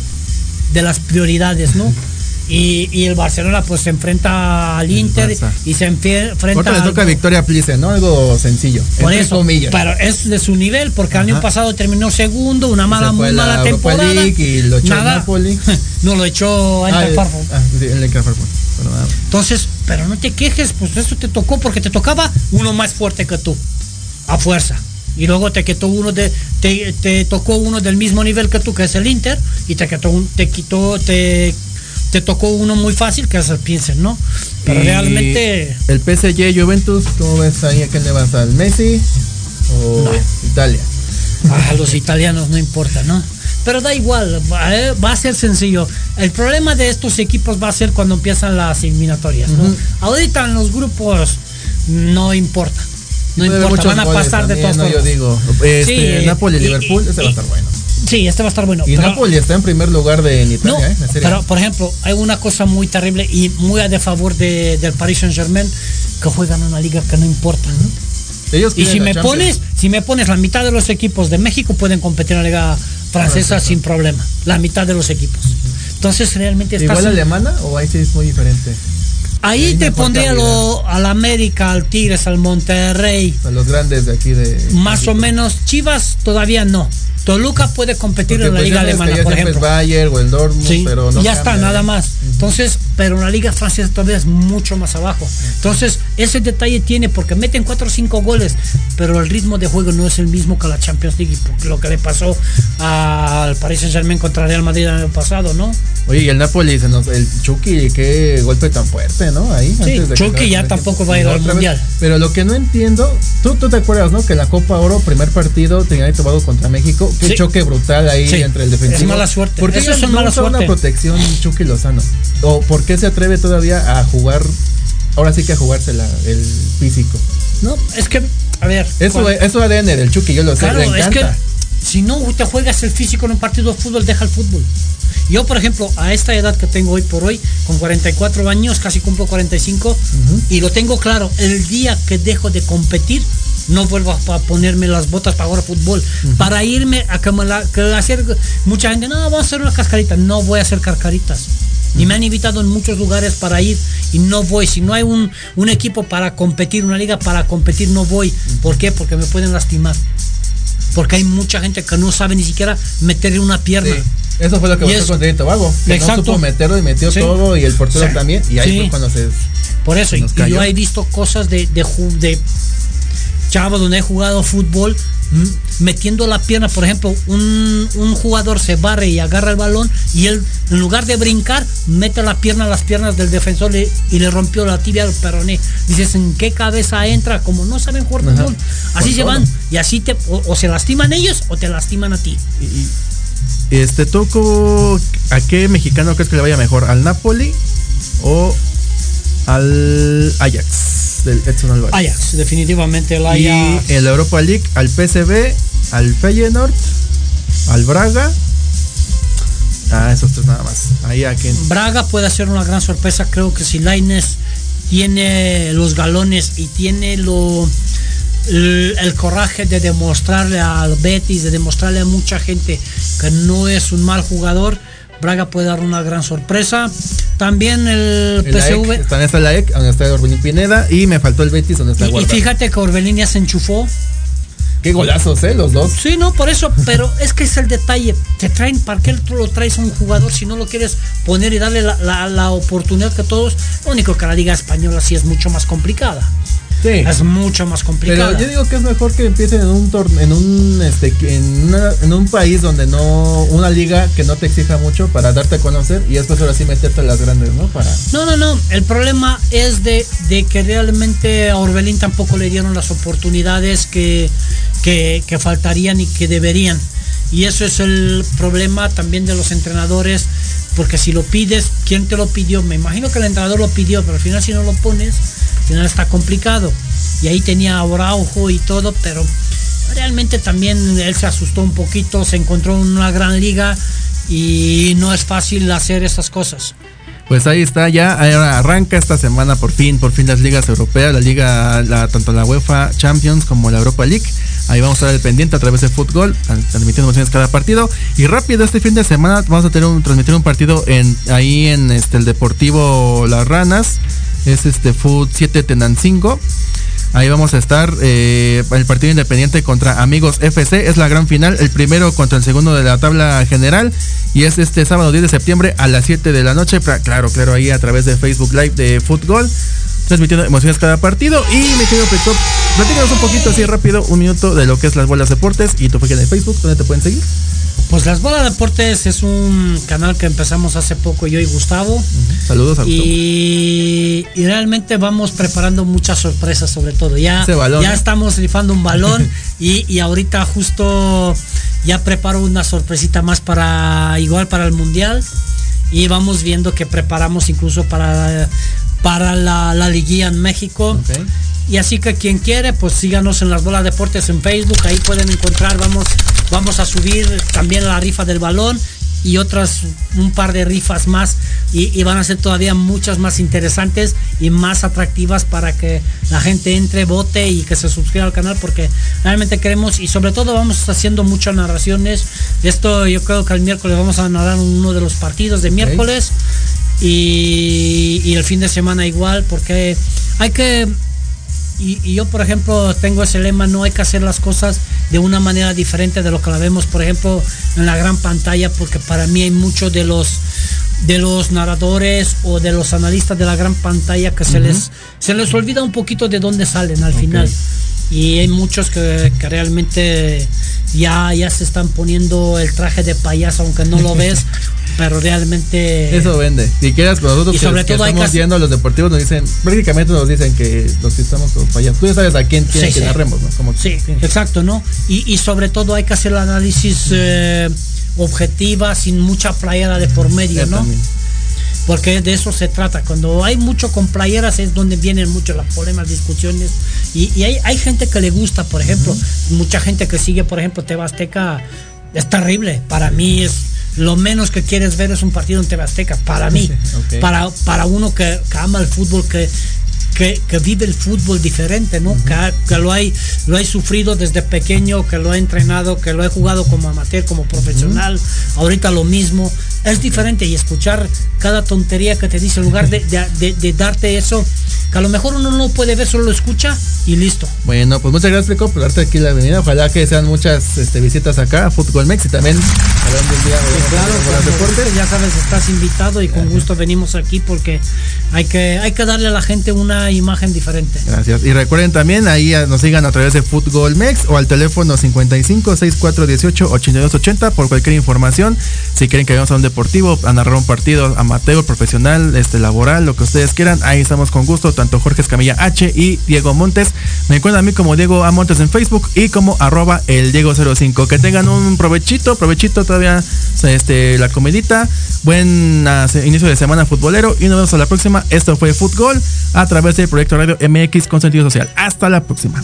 de las prioridades, ¿no? Y, y el Barcelona pues se enfrenta al Inter y se enfrenta Ahorita le toca Victoria Plice, ¿no? Algo sencillo. por eso, comillas. pero es de su nivel, porque el año pasado terminó segundo, una mala, muy mala temporada. Y lo echó Napoli. no lo echó Ah, el- Frankfurt. ah, sí, el. Pero nada. Entonces, pero no te quejes, pues eso te tocó porque te tocaba uno más fuerte que tú, a fuerza. Y luego te quitó uno de, te, te tocó uno del mismo nivel que tú, que es el Inter, y te quitó, un- te quitó, te, te tocó uno muy fácil, que es el Piensen, ¿no? Pero Y realmente, El PSG Juventus, ¿cómo ves ahí? ¿A quién le vas? ¿Al Messi o No. Italia? a los italianos no importa, ¿no? Pero da igual, va, eh, va a ser sencillo. El problema de estos equipos va a ser cuando empiezan las eliminatorias, ¿no? Ahorita en los grupos no importa. No importa, van a pasar de todas ¿no? formas. Yo digo, este, Sí, Napoli, y- Liverpool, y- ese va a estar bueno. Sí, este va a estar bueno. Y pero- Napoli está en primer lugar de en no, Italia, ¿eh? Pero por ejemplo, hay una cosa muy terrible y muy a de favor de, del Paris Saint Germain que juegan una liga que no importa. Ellos y si me Champions. pones, si me pones la mitad de los equipos de México pueden competir en la liga francesa sin problema. La mitad de los equipos. Entonces realmente estás ¿Igual alemana o ahí sí es muy diferente? Ahí te pondría lo, al América, al Tigres, al Monterrey. A los grandes de aquí de. Más o menos, Chivas todavía no. Toluca puede competir Porque, en la pues, liga alemana, por ejemplo. Es Bayer o el Dortmund, Sí, pero no ya está, nada ¿eh? más. Entonces, pero en la liga francesa todavía es mucho más abajo. Entonces, ese detalle tiene porque meten 4 o 5 goles, pero el ritmo de juego no es el mismo que la Champions League, porque lo que le pasó al Paris Saint-Germain contra Real Madrid el año pasado, ¿no? Oye, y el Napoli, el Chucky, qué golpe tan fuerte, ¿no? Ahí. Sí, antes de que ya tampoco va a ir al vez. Mundial. Pero lo que no entiendo, tú, tú te acuerdas, ¿no? Que la Copa Oro, primer partido, tenía tomado contra México. Qué Sí. choque brutal ahí Sí. entre el defensivo. Es mala suerte. ¿Por qué Eso no mala usa una protección Chucky Lozano? ¿O por qué se atreve todavía a jugar, ahora sí que a jugársela, el físico? No, es que, a ver. Eso, eso ADN del Chucky, yo lo sé, Claro, le es que encanta. Si no te juegas el físico en un partido de fútbol, deja el fútbol. Yo, por ejemplo, a esta edad que tengo hoy por hoy, con 44 años, casi cumplo 45, y lo tengo claro, el día que dejo de competir, no vuelvo a, ponerme las botas para jugar fútbol, para irme a que me la- que hacer mucha gente, no, vamos a hacer una cascarita, no voy a hacer cascaritas. Y me han invitado en muchos lugares para ir y no voy. Si no hay un, un equipo para competir, una liga para competir, no voy. ¿Por qué? Porque me pueden lastimar. Porque hay mucha gente que no sabe ni siquiera meterle una pierna. Sí. Eso fue lo que pasó con y Tobago. Que Exacto. no supo meterlo y metió Sí. todo y el portero Sí. también. Y ahí fue cuando se. Por eso, y, yo he visto cosas de, de, de chavos donde he jugado fútbol mm, metiendo la pierna, por ejemplo, un, un jugador se barre y agarra el balón y él, en lugar de brincar, mete la pierna a las piernas del defensor y le rompió la tibia al peroné. Dices, ¿en qué cabeza entra? Como no saben jugar fútbol. Así se van. Y así te, o, o se lastiman ellos o te lastiman a ti. Y- Este, ¿tú cómo- a qué mexicano crees que le vaya mejor? ¿Al Napoli o al Ajax del Edson Álvarez? Ajax, definitivamente el Y Ajax. en la Europa League al PSV, al Feyenoord, al Braga. Ah, esos tres nada más. Ahí a quién. Braga puede ser una gran sorpresa. Creo que si Laines tiene los galones y tiene lo el, el coraje de demostrarle al Betis, de demostrarle a mucha gente que no es un mal jugador, Braga puede dar una gran sorpresa. También el, El PSV. También está la EC, donde está Orbelín Pineda. Y me faltó el Betis, donde está Y, y fíjate que Orbelín ya se enchufó. Qué golazos, ¿eh? Los dos. Sí, no, por eso, pero es que es el detalle. Te traen, ¿para qué tú lo traes a un jugador si no lo quieres poner y darle la, la- la oportunidad que todos? Lo único que la liga española sí es mucho más complicada. Sí. Es mucho más complicada. Pero yo digo que es mejor que empiecen en un torneo, en un este en, una- en un país donde no una liga que no te exija mucho para darte a conocer y después ahora sí meterte a las grandes, ¿no? Para No, no, no. El problema es de, de que realmente a Orbelín tampoco le dieron las oportunidades que, que, que faltarían y que deberían. Y eso es el problema también de los entrenadores, porque si lo pides, ¿quién te lo pidió? Me imagino que el entrenador lo pidió, pero al final si no lo pones, final está complicado. Y ahí tenía a Araujo y todo, pero realmente también él se asustó un poquito, se encontró en una gran liga y no es fácil hacer esas cosas. Pues ahí está ya, ahora arranca esta semana por fin, por fin las ligas europeas, la liga, la, tanto la UEFA Champions como la Europa League. Ahí vamos a estar al pendiente a través de fútbol, transmitiendo emociones cada partido. Y rápido este fin de semana vamos a tener un, transmitir un partido en ahí en este el Deportivo Las Ranas. Es este Foot 7 Tenancingo. Ahí vamos a estar eh, el partido independiente contra Amigos FC. Es la gran final, el primero contra el segundo de la tabla general. Y es este sábado 10 de septiembre a las 7 de la noche. Claro, claro, ahí a través de Facebook Live de Fútbol. Transmitiendo emociones cada partido. Y mi querido Pecop, platícanos un poquito así rápido, un minuto de lo que es las bolas deportes y tu página de Facebook, donde te pueden seguir. Pues Las Bolas Deportes es un canal que empezamos hace poco yo y Gustavo. Saludos a Gustavo. Y, y realmente vamos preparando muchas sorpresas sobre todo. Ya, balón, ya ¿eh? estamos rifando un balón y, y ahorita justo ya preparo una sorpresita más para igual para el mundial. Y vamos viendo que preparamos incluso para, para la, la liguilla en México. Y así que quien quiere, pues síganos en las bolas deportes en Facebook, ahí pueden encontrar, vamos, vamos a subir también la rifa del balón y otras un par de rifas más y, y van a ser todavía muchas más interesantes y más atractivas para que la gente entre, vote y que se suscriba al canal porque realmente queremos y sobre todo vamos haciendo muchas narraciones. Esto yo creo que el miércoles vamos a narrar uno de los partidos de miércoles y, y el fin de semana igual porque hay que y, y yo, por ejemplo, tengo ese lema, no hay que hacer las cosas de una manera diferente de lo que la vemos, por ejemplo, en la gran pantalla, porque para mí hay muchos de los de los narradores o de los analistas de la gran pantalla que se les se les olvida un poquito de dónde salen al final. Y hay muchos que, que realmente ya, ya se están poniendo el traje de payaso, aunque no lo ves, pero realmente Eso vende. Si quieras, con nosotros Y sobre que todo estamos que- viendo a los deportivos nos dicen, prácticamente nos dicen que los que estamos payasos. Tú ya sabes a quién Sí, que sí. narremos, ¿no? Como Sí, exacto, ¿no? Y, y sobre todo hay que hacer el análisis eh, objetiva, sin mucha playera de por medio, ¿no? Porque de eso se trata. Cuando hay mucho con playeras es donde vienen mucho las problemas, discusiones. Y, y hay, hay gente que le gusta, por ejemplo, mucha gente que sigue, por ejemplo, Teba Azteca. Es terrible. Para mí es lo menos que quieres ver es un partido en Teba Azteca. Para mí. Para, para uno que, que ama el fútbol, que, que, que vive el fútbol diferente, ¿no? que, lo hay lo hay sufrido desde pequeño, que lo ha entrenado, que lo he jugado como amateur, como profesional, ahorita lo mismo. Es diferente y escuchar cada tontería que te dice en lugar de, de- de- de darte eso, que a lo mejor uno no puede ver, solo lo escucha y listo. Bueno, pues muchas gracias, Rico, por darte aquí la bienvenida. Ojalá que sean muchas este, visitas acá a Fútbol Mex y también hablando del día de Claro, de cuando deportes. ya sabes, estás invitado y con gusto venimos aquí porque hay que, hay que darle a la gente una imagen diferente. Gracias. Y recuerden también, ahí nos sigan a través de Fútbol Mex o al teléfono 55 64 18 82 80 por cualquier información. Si quieren que vayamos a un deportivo, a narrar un partido amateur, profesional, este laboral, lo que ustedes quieran, ahí estamos con gusto, tanto Jorge Escamilla H y Diego Montes. Me encuentran a mí como Diego A. Montes en Facebook y como arroba el Diego 05. Que tengan un provechito, provechito todavía este, la comidita. Buen ah, inicio de semana futbolero y nos vemos a la próxima. Esto fue Fútbol a través del proyecto Radio MX con sentido social. Hasta la próxima.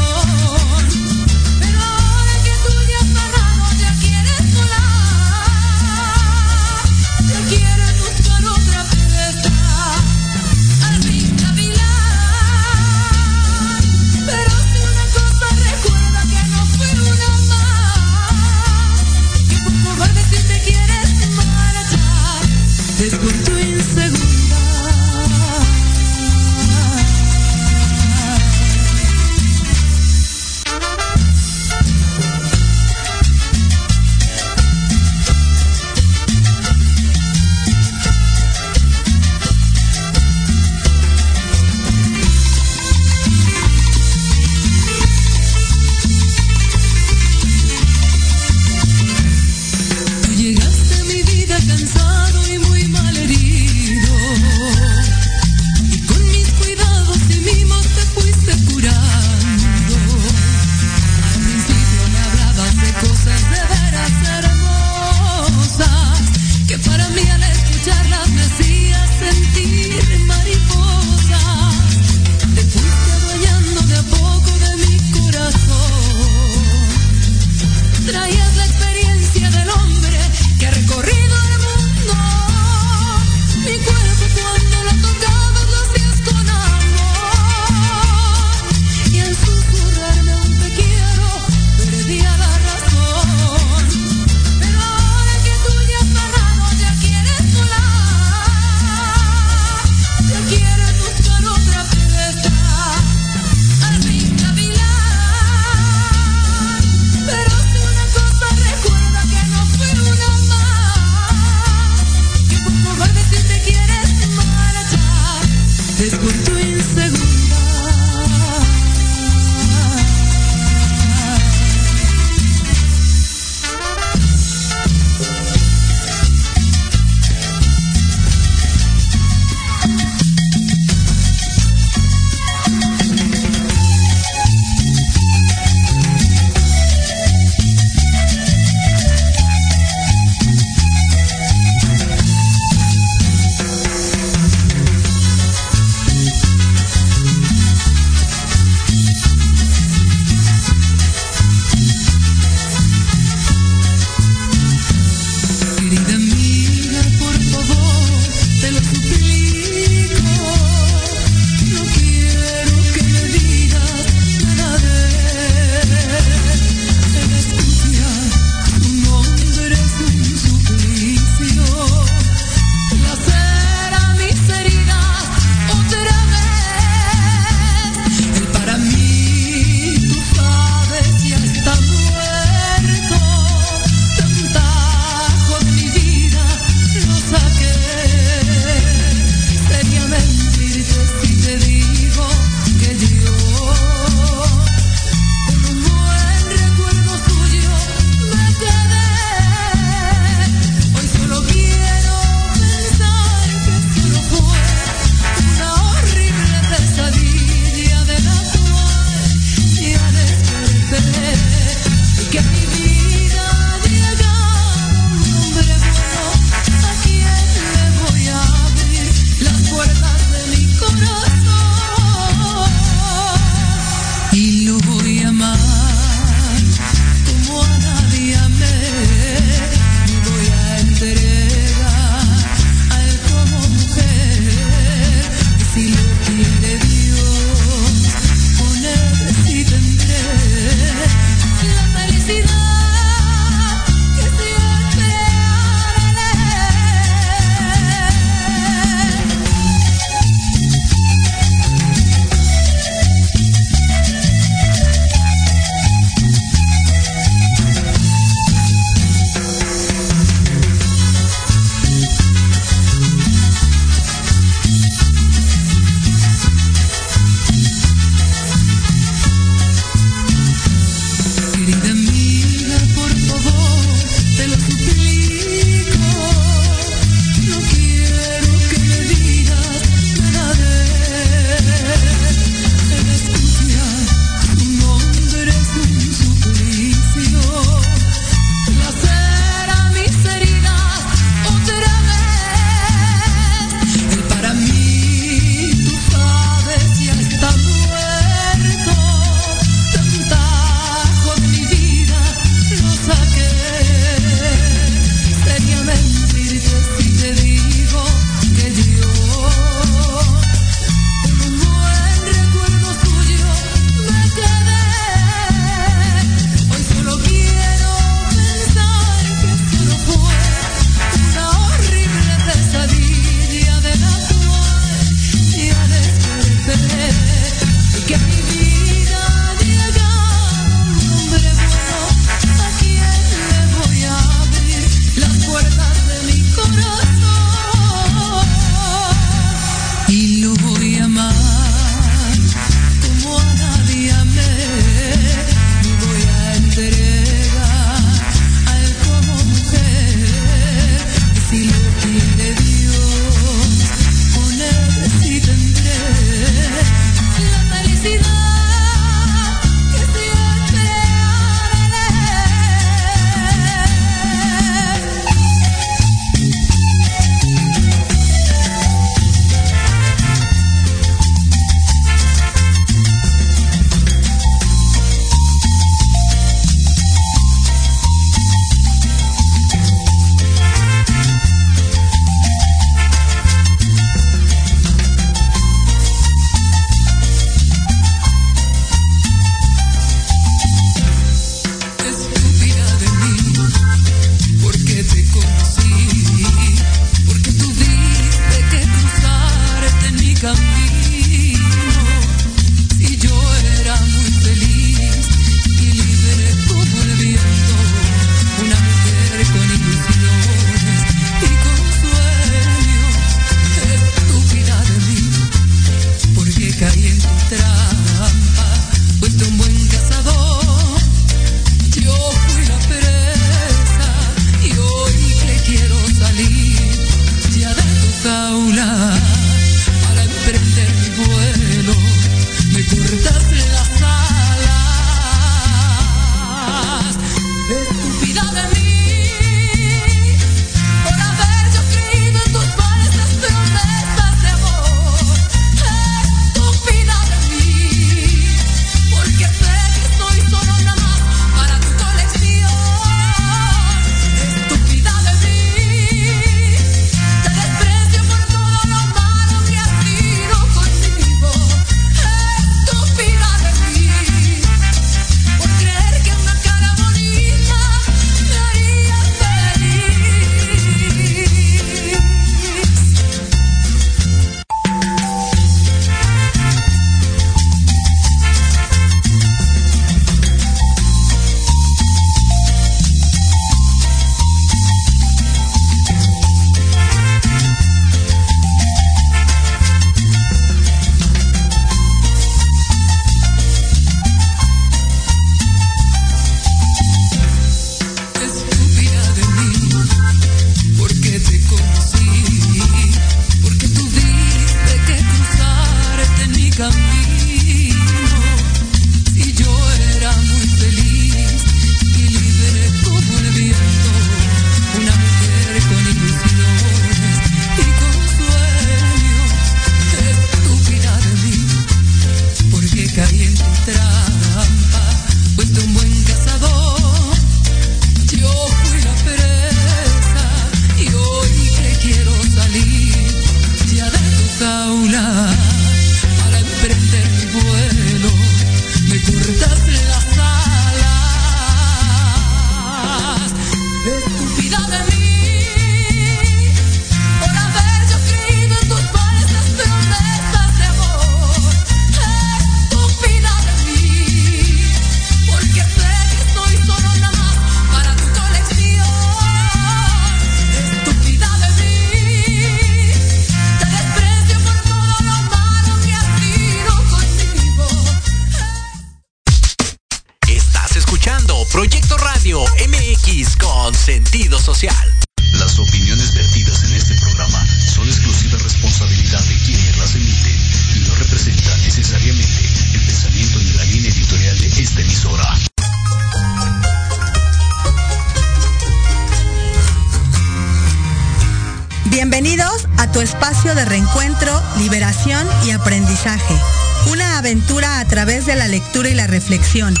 Y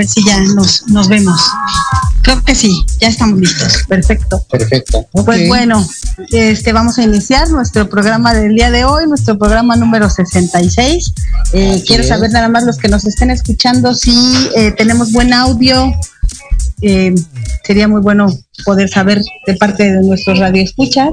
saber si ya nos, nos vemos. Creo que sí, ya estamos listos. Perfecto. Perfecto. Pues bueno, este vamos a iniciar nuestro programa del día de hoy, nuestro programa número 66. Eh, quiero es. saber nada más los que nos estén escuchando si eh, tenemos buen audio. Eh, sería muy bueno poder saber de parte de nuestros radioescuchas.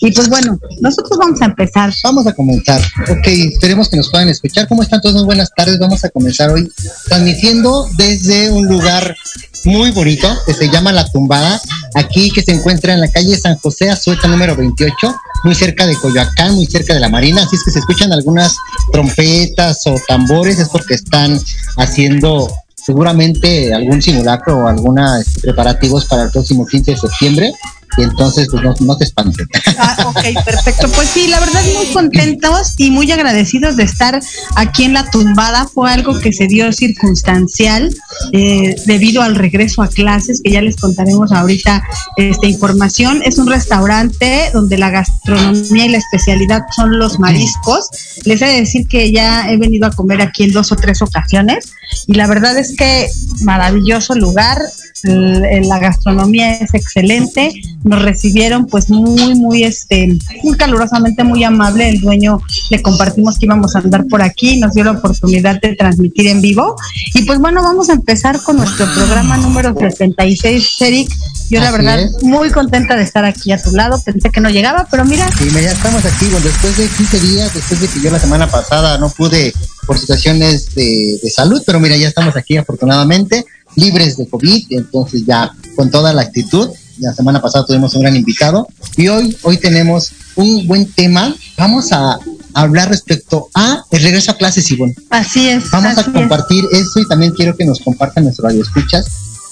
Y pues bueno, nosotros vamos a empezar. Vamos a comenzar. Ok, esperemos que nos puedan escuchar. ¿Cómo están todos? Muy buenas tardes. Vamos a comenzar hoy transmitiendo desde un lugar muy bonito que se llama La Tumbada, aquí que se encuentra en la calle San José Azueta número 28, muy cerca de Coyoacán, muy cerca de la Marina. Así es que se escuchan algunas trompetas o tambores, es porque están haciendo seguramente algún simulacro o algunos preparativos para el próximo 15 de septiembre. Y entonces, pues no, no te espantes. Ah, ok, perfecto. Pues sí, la verdad muy contentos y muy agradecidos de estar aquí en la tumbada. Fue algo que se dio circunstancial eh, debido al regreso a clases, que ya les contaremos ahorita esta información. Es un restaurante donde la gastronomía y la especialidad son los mariscos. Les he de decir que ya he venido a comer aquí en dos o tres ocasiones y la verdad es que maravilloso lugar. L- La gastronomía es excelente. Nos recibieron pues muy muy este muy calurosamente muy amable. El dueño le compartimos que íbamos a andar por aquí. Nos dio la oportunidad de transmitir en vivo. Y pues bueno vamos a empezar con nuestro programa número 66 Eric yo la verdad es. muy contenta de estar aquí a tu lado. Pensé que no llegaba pero mira. Sí, mira, ya estamos aquí, bueno, después de 15 días, después de que yo la semana pasada no pude por situaciones de, de salud, pero mira, ya estamos aquí afortunadamente, libres de COVID, entonces ya con toda la actitud. La semana pasada tuvimos un gran invitado y hoy, hoy tenemos un buen tema. Vamos a hablar respecto a el regreso a clases, Ivonne. así es Vamos así a es. compartir eso y también quiero que nos compartan nuestro radio escuchas.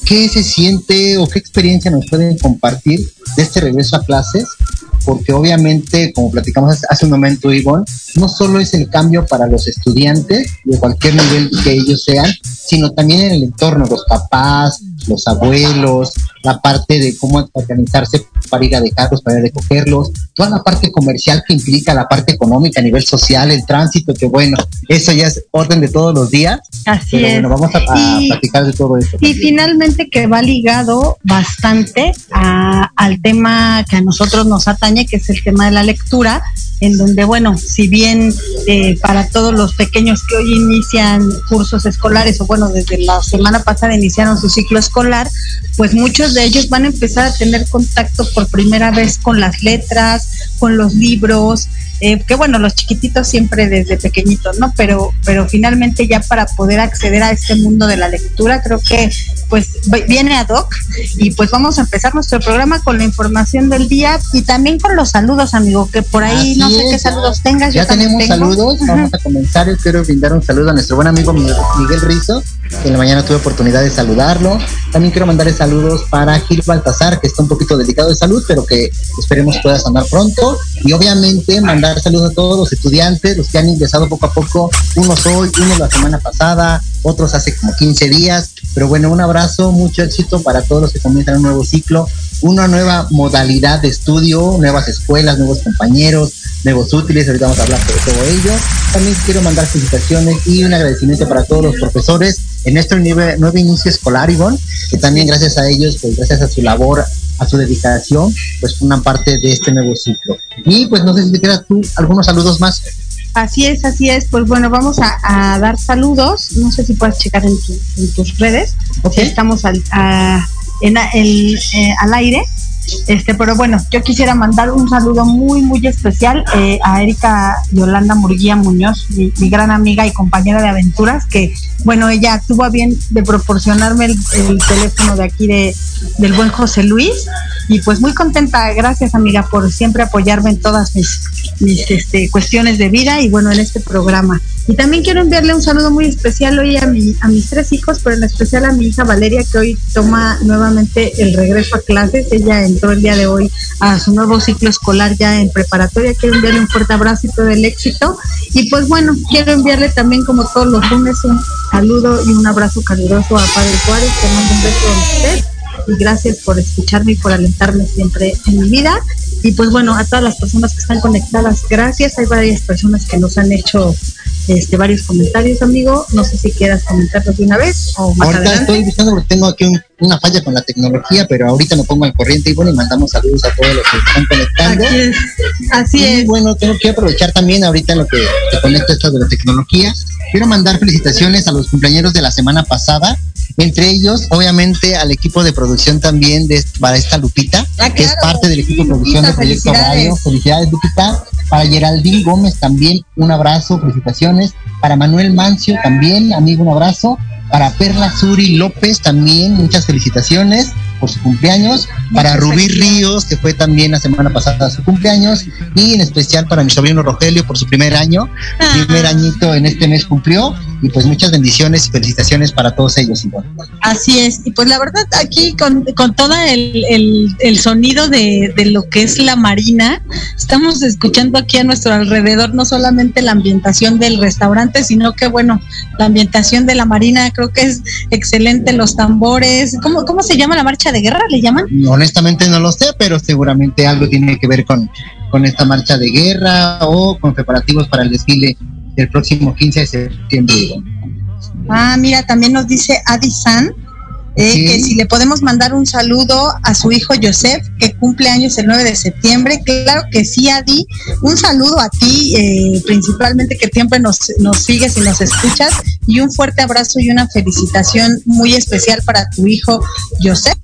¿Qué se siente o qué experiencia nos pueden compartir de este regreso a clases? Porque obviamente, como platicamos hace- un momento, Ivonne, no solo es el cambio para los estudiantes de cualquier nivel que ellos sean, sino también en el entorno, los papás, los abuelos, la parte de cómo organizarse para ir a dejarlos, para ir a recogerlos, toda la parte comercial que implica la parte económica a nivel social, el tránsito, que bueno, eso ya es orden de todos los días, así pero es bueno, vamos a, a Y- platicar de todo esto. Y finalmente que va ligado bastante a- al tema que a nosotros nos atañe, que es el tema de la lectura, en donde, bueno, si bien eh, para todos los pequeños que hoy inician cursos escolares, o bueno, desde la semana pasada iniciaron su ciclo escolar, pues muchos de ellos van a empezar a tener contacto por primera vez con las letras, con los libros, eh, que bueno, los chiquititos siempre desde pequeñitos, ¿no? Pero, pero finalmente ya para poder acceder a este mundo de la lectura, creo que pues viene ad hoc y pues vamos a empezar nuestro programa con la información del día y también con los saludos, amigo, que por ahí Así no sé es, qué saludos tengas. Ya tenemos tengo. saludos, vamos a comenzar. Yo quiero brindar un saludo a nuestro buen amigo Miguel Miguel Rizo, que en la mañana tuve oportunidad de saludarlo. También quiero mandarle saludos para Gil Baltasar, que está un poquito delicado de salud, pero que esperemos pueda sanar pronto. Y obviamente mandar saludos a todos los estudiantes, los que han ingresado poco a poco, unos hoy, unos la semana pasada, otros hace como 15 días. Pero bueno, un abrazo, mucho éxito para todos los que comienzan un nuevo ciclo, una nueva modalidad de estudio, nuevas escuelas, nuevos compañeros, nuevos útiles, ahorita vamos a hablar de todo ello. También quiero mandar felicitaciones y un agradecimiento para todos los profesores en nuestro nuevo, nuevo inicio escolar, Ivonne, que también gracias a ellos, pues gracias a su labor, a su dedicación, pues forman parte de este nuevo ciclo. Y pues no sé si te quedas tú algunos saludos más. Así es, así es. Pues bueno, vamos a, a dar saludos. No sé si puedes checar en, tu- en tus redes, porque estamos al, a- en el, eh, al aire. Este, pero bueno, yo quisiera mandar un saludo muy, muy especial eh, a Erika Yolanda Murguía Muñoz, mi, gran amiga y compañera de aventuras, que bueno, ella tuvo bien de proporcionarme el, el teléfono de aquí de, del buen José Luis. Y pues muy contenta, gracias amiga por siempre apoyarme en todas mis, mis este, cuestiones de vida y bueno, en este programa. Y también quiero enviarle un saludo muy especial hoy a, mi, a mis tres hijos, pero en especial a mi hija Valeria, que hoy toma nuevamente el regreso a clases. Ella entró el día de hoy a su nuevo ciclo escolar ya en preparatoria. Quiero enviarle un fuerte abrazo y todo el éxito. Y pues bueno, quiero enviarle también, como todos los lunes, un saludo y un abrazo caluroso a Padre Juárez. Te mando un beso a usted y gracias por escucharme y por alentarme siempre en mi vida. Y pues bueno, a todas las personas que están conectadas, gracias. Hay varias personas que nos han hecho este, varios comentarios, amigo. No sé si quieras comentarlos de una vez o más Ahorita adelante. estoy buscando porque tengo aquí un- una falla con la tecnología, pero ahorita me pongo al corriente y bueno, y mandamos saludos a todos los que están conectando. Así es. Así y es. bueno, tengo que aprovechar también ahorita en lo que te conecto esto de la tecnología. Quiero mandar felicitaciones a los cumpleaños de la semana pasada, entre ellos, obviamente, al equipo de producción también de para esta Lupita, Ah, que es claro. parte del equipo de producción de Lupita, Proyecto felicidades. Radio. Felicidades, Lupita. Para Geraldine Gómez también un abrazo, felicitaciones. Para Manuel Mancio también, amigo, un abrazo. Para Perla Suri López también, muchas felicitaciones por su cumpleaños. Para Rubí. Ríos, que fue también la semana pasada su cumpleaños. Y en especial para mi sobrino Rogelio por su primer año. Ah. Primer añito en este mes cumplió. Y pues muchas bendiciones y felicitaciones para todos ellos. igual. Así es, y pues la verdad aquí con, con todo el, el- el sonido de, de lo que es la marina, estamos escuchando aquí a nuestro alrededor no solamente la ambientación del restaurante, sino que bueno, la ambientación de la marina creo que es excelente, los tambores, ¿cómo, cómo se llama la marcha de guerra? ¿Le llaman? Honestamente no lo sé, pero seguramente algo tiene que ver con, con esta marcha de guerra o con preparativos para el desfile del próximo 15 de septiembre. Ah, mira, también nos dice Adi San. Eh, Sí. que si le podemos mandar un saludo a su hijo Joseph, que cumple años el 9 de septiembre. Claro que sí, Adi. Un saludo a ti, eh, principalmente que siempre nos, nos sigues y nos escuchas. Y un fuerte abrazo y una felicitación muy especial para tu hijo Joseph.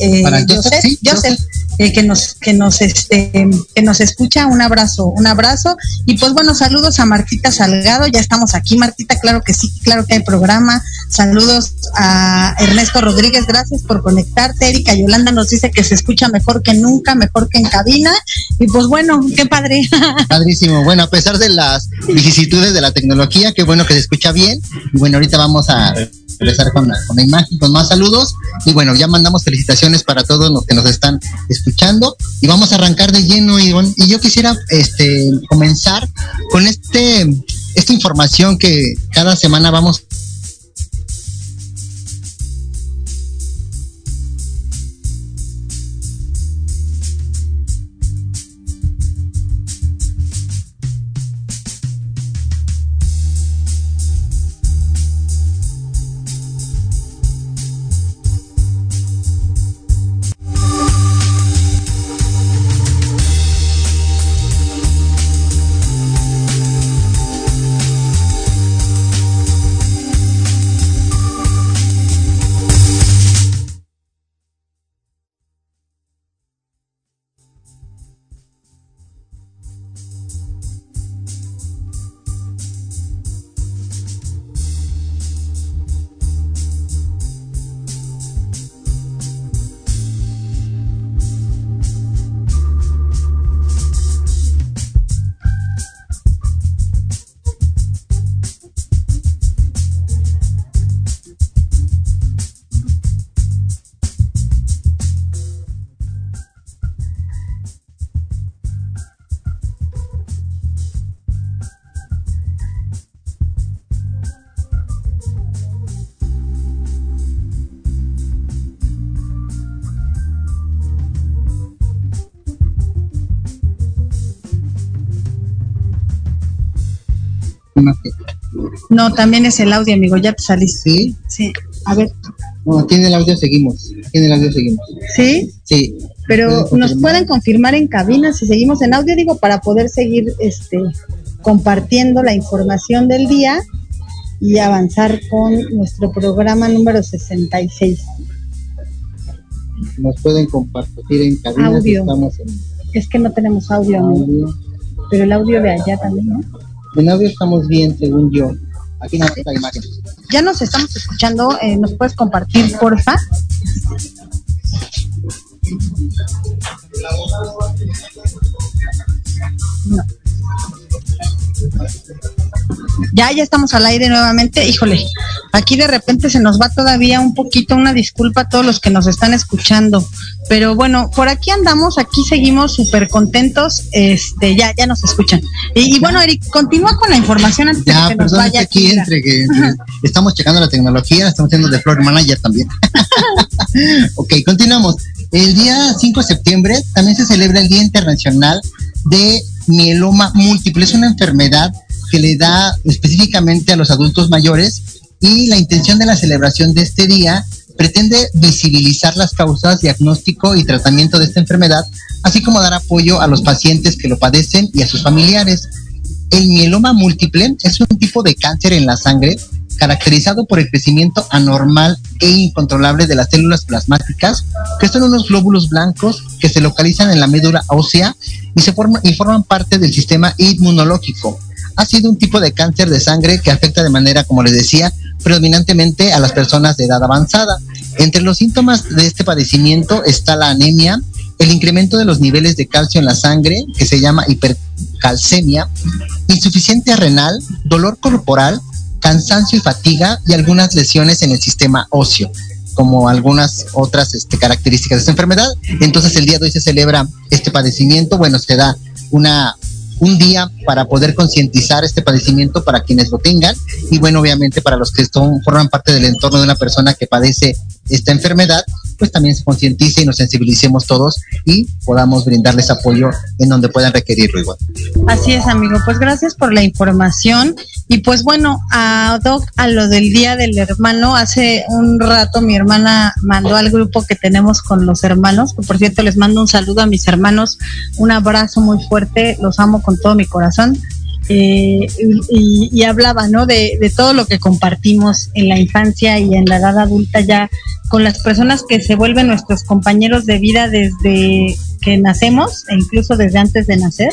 eh, Para Joseph, sí, Joseph, eh, que nos que nos este que nos escucha un abrazo un abrazo y pues bueno saludos a Martita Salgado ya estamos aquí Martita claro que sí claro que hay programa saludos a Ernesto Rodríguez gracias por conectarte Erika Yolanda nos dice que se escucha mejor que nunca mejor que en cabina y pues bueno qué padre Padrísimo. Bueno, a pesar de las vicisitudes de la tecnología, qué bueno que se escucha bien. Y bueno, ahorita vamos a empezar con la, con la imagen, con más saludos. Y bueno, ya mandamos felicitaciones para todos los que nos están escuchando. Y vamos a arrancar de lleno. Y, y yo quisiera este, comenzar con este esta información que cada semana vamos no también es el audio amigo ya te saliste Sí. sí a ver aquí en el audio seguimos. Aquí en el audio seguimos. sí Sí. pero ¿Pueden nos pueden confirmar en cabina si seguimos en audio digo para poder seguir este compartiendo la información del día y avanzar con nuestro programa número 66. Nos pueden compartir en cabina si Audio. estamos en Es que no tenemos audio, amigo, audio. pero el audio de allá también, ¿no? En audio estamos bien, según yo. Aquí no la imagen. Ya nos estamos escuchando, eh, ¿nos puedes compartir, porfa? No. Ya, ya estamos al aire nuevamente. Híjole, aquí de repente se nos va todavía un poquito, una disculpa a todos los que nos están escuchando. Pero bueno, por aquí andamos, aquí seguimos súper contentos. Este, ya, ya nos escuchan. Y, y bueno, Eric, continúa con la información antes Ya, de que nos vaya que aquí entre que entre- estamos checando la tecnología, estamos haciendo de Floor Manager también. ok, continuamos. El día 5 de septiembre también se celebra el Día Internacional de Mieloma Múltiple. Es una enfermedad que le da específicamente a los adultos mayores y la intención de la celebración de este día pretende visibilizar las causas, diagnóstico y tratamiento de esta enfermedad, así como dar apoyo a los pacientes que lo padecen y a sus familiares. El mieloma múltiple es un tipo de cáncer en la sangre caracterizado por el crecimiento anormal e incontrolable de las células plasmáticas, que son unos glóbulos blancos que se localizan en la médula ósea y, se forman, y forman parte del sistema inmunológico. Ha sido un tipo de cáncer de sangre que afecta de manera, como les decía, predominantemente a las personas de edad avanzada. Entre los síntomas de este padecimiento está la anemia, el incremento de los niveles de calcio en la sangre, que se llama hipercalcemia, insuficiencia renal, dolor corporal, cansancio y fatiga y algunas lesiones en el sistema óseo como algunas otras este, características de esta enfermedad. Entonces el día de hoy se celebra este padecimiento, bueno, se da una un día para poder concientizar este padecimiento para quienes lo tengan y bueno, obviamente para los que son, forman parte del entorno de una persona que padece esta enfermedad, pues también se concientice y nos sensibilicemos todos y podamos brindarles apoyo en donde puedan requerirlo igual. Así es, amigo. Pues gracias por la información. Y pues bueno, a Doc, a lo del Día del Hermano, hace un rato mi hermana mandó al grupo que tenemos con los hermanos, que por cierto les mando un saludo a mis hermanos, un abrazo muy fuerte, los amo con todo mi corazón. Eh, y, hablaba, ¿no? De, de todo lo que compartimos en la infancia y en la edad adulta ya con las personas que se vuelven nuestros compañeros de vida desde que nacemos e incluso desde antes de nacer.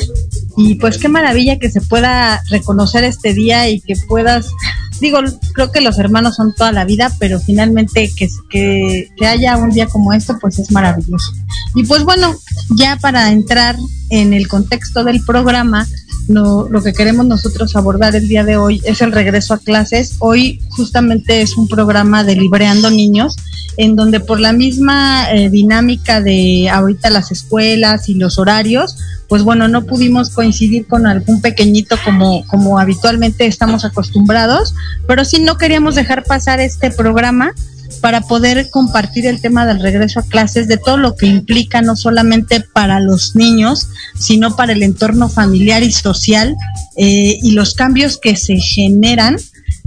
Y pues qué maravilla que se pueda reconocer este día y que puedas, digo, creo que los hermanos son toda la vida, pero finalmente que, que, que haya un día como este, pues es maravilloso. Y pues bueno, ya para entrar en el contexto del programa, no, lo que queremos nosotros abordar el día de hoy es el regreso a clases. Hoy justamente es un programa de Libreando Niños, en donde por la misma eh, dinámica de ahorita las escuelas y los horarios, pues bueno, no pudimos coincidir con algún pequeñito como, como habitualmente estamos acostumbrados, pero sí no queríamos dejar pasar este programa para poder compartir el tema del regreso a clases, de todo lo que implica no solamente para los niños, sino para el entorno familiar y social eh, y los cambios que se generan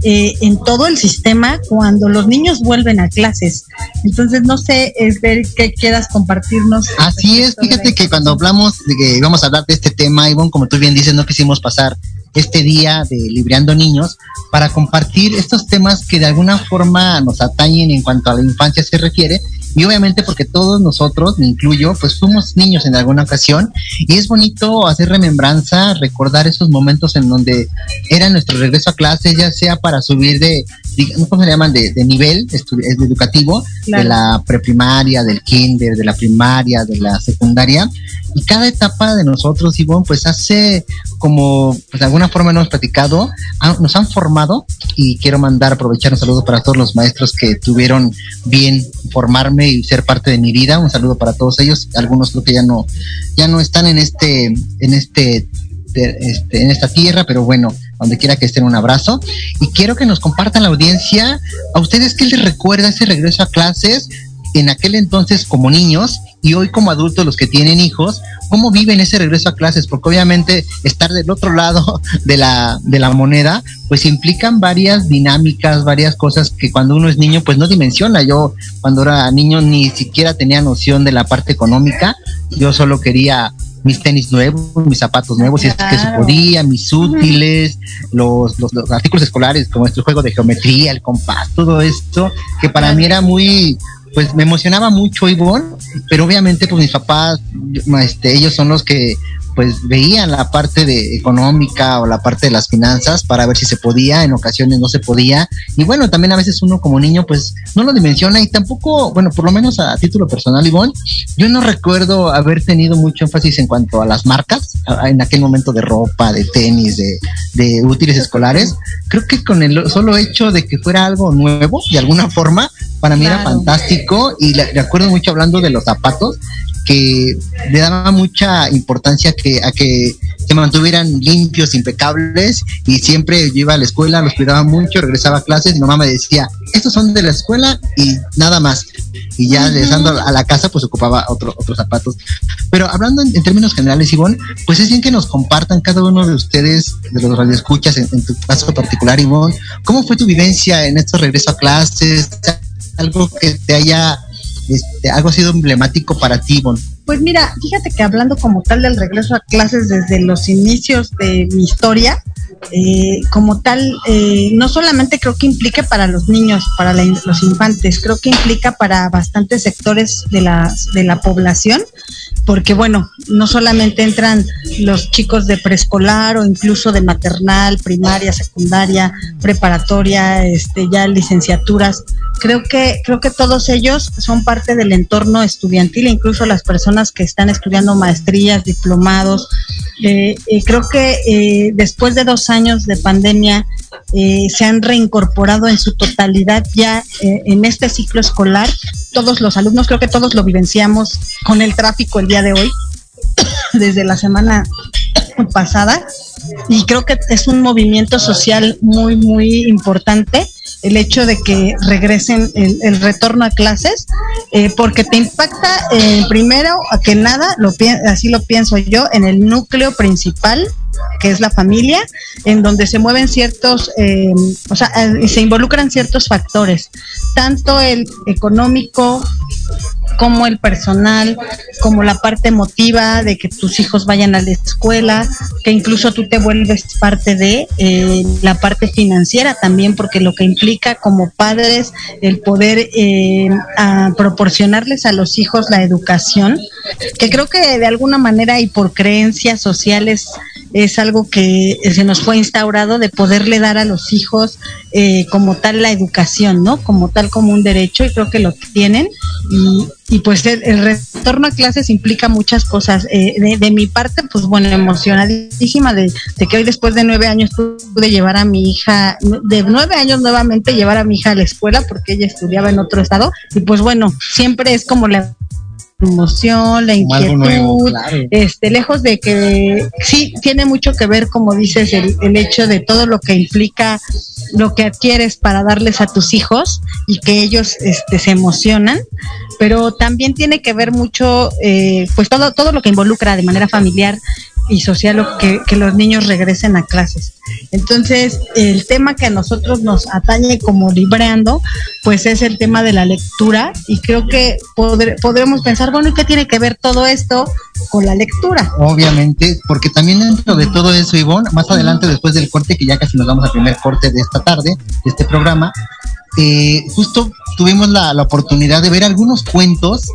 eh, en todo el sistema cuando los niños vuelven a clases. Entonces, no sé, es ver qué quieras compartirnos. Así es, fíjate que cuando hablamos de que íbamos a hablar de este tema, Ivonne, como tú bien dices, no quisimos pasar este día de Libreando Niños para compartir estos temas que de alguna forma nos atañen en cuanto a la infancia se refiere y obviamente porque todos nosotros, me incluyo, pues fuimos niños en alguna ocasión y es bonito hacer remembranza, recordar esos momentos en donde era nuestro regreso a clase, ya sea para subir de, ¿cómo se llaman? De, de nivel educativo, Claro. de la preprimaria, del kinder, de la primaria, de la secundaria y cada etapa de nosotros, Ivonne, pues hace como, pues de alguna forma hemos platicado, ha- nos han formado y quiero mandar, aprovechar un saludo para todos los maestros que tuvieron bien formarme y ser parte de mi vida, un saludo para todos ellos, algunos creo que ya no, ya no están en este, en este, este, en esta tierra, pero bueno, donde quiera que estén un abrazo. Y quiero que nos compartan la audiencia, a ustedes qué les recuerda ese regreso a clases, en aquel entonces como niños y hoy como adultos los que tienen hijos, cómo viven ese regreso a clases, porque obviamente estar del otro lado de la, de la moneda, pues implican varias dinámicas, varias cosas que cuando uno es niño pues no dimensiona. Yo cuando era niño ni siquiera tenía noción de la parte económica, yo solo quería mis tenis nuevos, mis zapatos nuevos, si es que se Claro. podía, mis útiles, los, los, los artículos escolares, como este juego de geometría, el compás, todo esto, que para mí era muy, pues me emocionaba mucho, Ivonne, pero obviamente pues mis papás, este, ellos son los que pues veían la parte de económica o la parte de las finanzas para ver si se podía, en ocasiones no se podía. Y bueno, también a veces uno como niño pues no lo dimensiona y tampoco, bueno, por lo menos a título personal, Ivonne, yo no recuerdo haber tenido mucho énfasis en cuanto a las marcas, a- en aquel momento de ropa, de tenis, de, de útiles escolares. Creo que con el solo hecho de que fuera algo nuevo, de alguna forma, para mí era Claro. fantástico y le, recuerdo mucho hablando de los zapatos que le daba mucha importancia que, a que se mantuvieran limpios, impecables y siempre yo iba a la escuela, los cuidaba mucho, regresaba a clases, mi mamá me decía, estos son de la escuela y nada más. Y ya regresando a la casa pues ocupaba otro, otros zapatos. Pero hablando en, en términos generales, Ivonne, pues es bien que nos compartan cada uno de ustedes, de los radioescuchas, en, en tu caso particular, Ivonne, ¿cómo fue tu vivencia en estos regreso a clases? Algo que te haya, este, algo ha sido emblemático para ti, Ivonne. Pues mira, fíjate que hablando como tal del regreso a clases desde los inicios de mi historia, eh, como tal, eh, no solamente creo que implique para los niños, para la los infantes, creo que implica para bastantes sectores de la, de la población, porque bueno, no solamente entran los chicos de preescolar o incluso de maternal, primaria, secundaria, preparatoria, este, ya licenciaturas. Creo que, creo que todos ellos son parte del entorno estudiantil, incluso las personas que están estudiando maestrías, diplomados. Eh, creo que eh, después de dos años de pandemia eh, se han reincorporado en su totalidad ya eh, en este ciclo escolar. Todos los alumnos, creo que todos lo vivenciamos con el tráfico el día de hoy, desde la semana pasada. Y creo que es un movimiento social muy, muy importante el hecho de que regresen el, retorno a clases, eh, porque te impacta eh, primero a que nada, lo así lo pienso yo, en el núcleo principal que es la familia, en donde se mueven ciertos, eh, o sea, eh, se involucran ciertos factores, tanto el económico como el personal, como la parte emotiva de que tus hijos vayan a la escuela, que incluso tú te vuelves parte de eh, la parte financiera también, porque lo que implica como padres el poder eh, proporcionarles a los hijos la educación, que creo que de alguna manera y por creencias sociales es algo que se nos fue instaurado de poderle dar a los hijos eh, como tal la educación, ¿no? Como tal como un derecho y creo que lo tienen y, y pues el, retorno a clases implica muchas cosas. Eh, de, de mi parte, pues bueno, emocionadísima de, de que hoy después de nueve años pude llevar a mi hija, de nueve años nuevamente llevar a mi hija a la escuela porque ella estudiaba en otro estado y pues bueno, siempre es como la emoción, la inquietud, nuevo, claro. este, lejos de que sí tiene mucho que ver, como dices, el, el hecho de todo lo que implica lo que adquieres para darles a tus hijos y que ellos este, se emocionan, pero también tiene que ver mucho, eh, pues todo, todo lo que involucra de manera familiar y social que, que los niños regresen a clases. Entonces, el tema que a nosotros nos atañe como libreando, pues es el tema de la lectura y creo que podré- podremos pensar, bueno, ¿y qué tiene que ver todo esto con la lectura? Obviamente, porque también dentro de todo eso, Ivonne, más adelante, después del corte, que ya casi nos vamos al primer corte de esta tarde, de este programa, eh, justo tuvimos la, oportunidad de ver algunos cuentos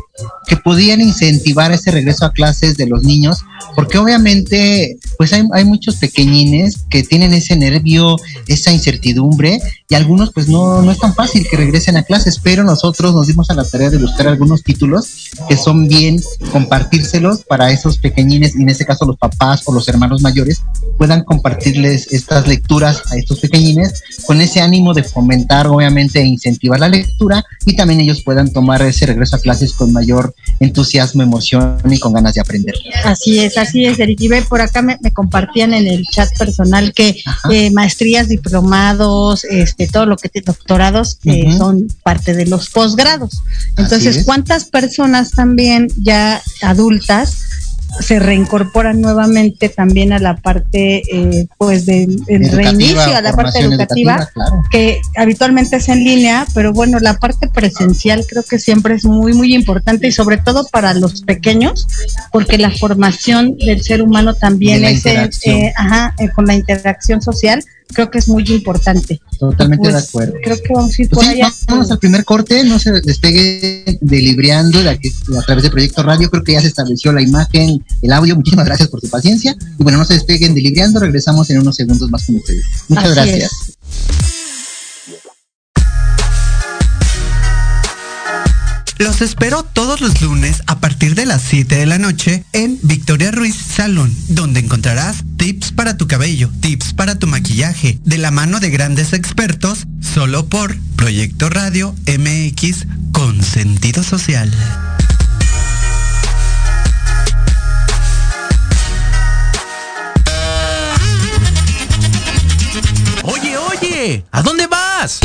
que podían incentivar ese regreso a clases de los niños, porque obviamente, pues hay, hay muchos pequeñines que tienen ese nervio, esa incertidumbre, y algunos pues no, no es tan fácil que regresen a clases, pero nosotros nos dimos a la tarea de buscar algunos títulos que son bien compartírselos para esos pequeñines, y en este caso los papás o los hermanos mayores, puedan compartirles estas lecturas a estos pequeñines con ese ánimo de fomentar, obviamente, e incentivar la lectura y también ellos puedan tomar ese regreso a clases con mayor entusiasmo, emoción y con ganas de aprender. Así es, así es, Eric. Y ve, por acá me, me compartían en el chat personal que eh, maestrías, diplomados, este, todo lo que te doctorados eh, son parte de los posgrados. Entonces, es. ¿cuántas personas también ya adultas se reincorporan nuevamente también a la parte eh, pues del el Educativa, reinicio, a la parte educativa, educativa, claro. que habitualmente es en línea, pero bueno, la parte presencial creo que siempre es muy, muy importante y sobre todo para los pequeños, porque la formación del ser humano también De es eh, ajá, eh, con la interacción social, creo que es muy importante. Totalmente de Pues, acuerdo. Creo que vamos a ir Pues por sí, allá. vamos al primer corte, no se despegue de Libriando de aquí- a través de Proyecto Radio, creo que ya se estableció la imagen, el audio, muchísimas gracias por su paciencia, y bueno, no se despeguen de Libriando, regresamos en unos segundos más con ustedes. Muchas Así gracias. Los espero todos los lunes a partir de las 7 de la noche en Victoria Ruiz Salón, donde encontrarás tips para tu cabello, tips para tu maquillaje, de la mano de grandes expertos, solo por Proyecto Radio MX con sentido social. Oye, oye, ¿a dónde vas?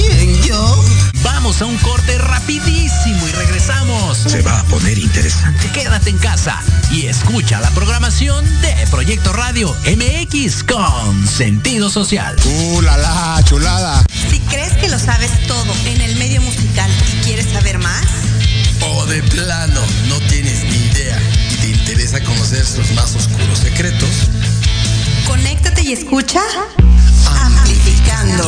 Vamos a un corte rapidísimo y regresamos. Se va a poner interesante. Quédate en casa y escucha la programación de Proyecto Radio MX con sentido social. ¡Uh, la, la, chulada! Si crees que lo sabes todo en el medio musical y quieres saber más, O de plano no tienes ni idea y te interesa conocer sus más oscuros secretos, conéctate y escucha Amplificando.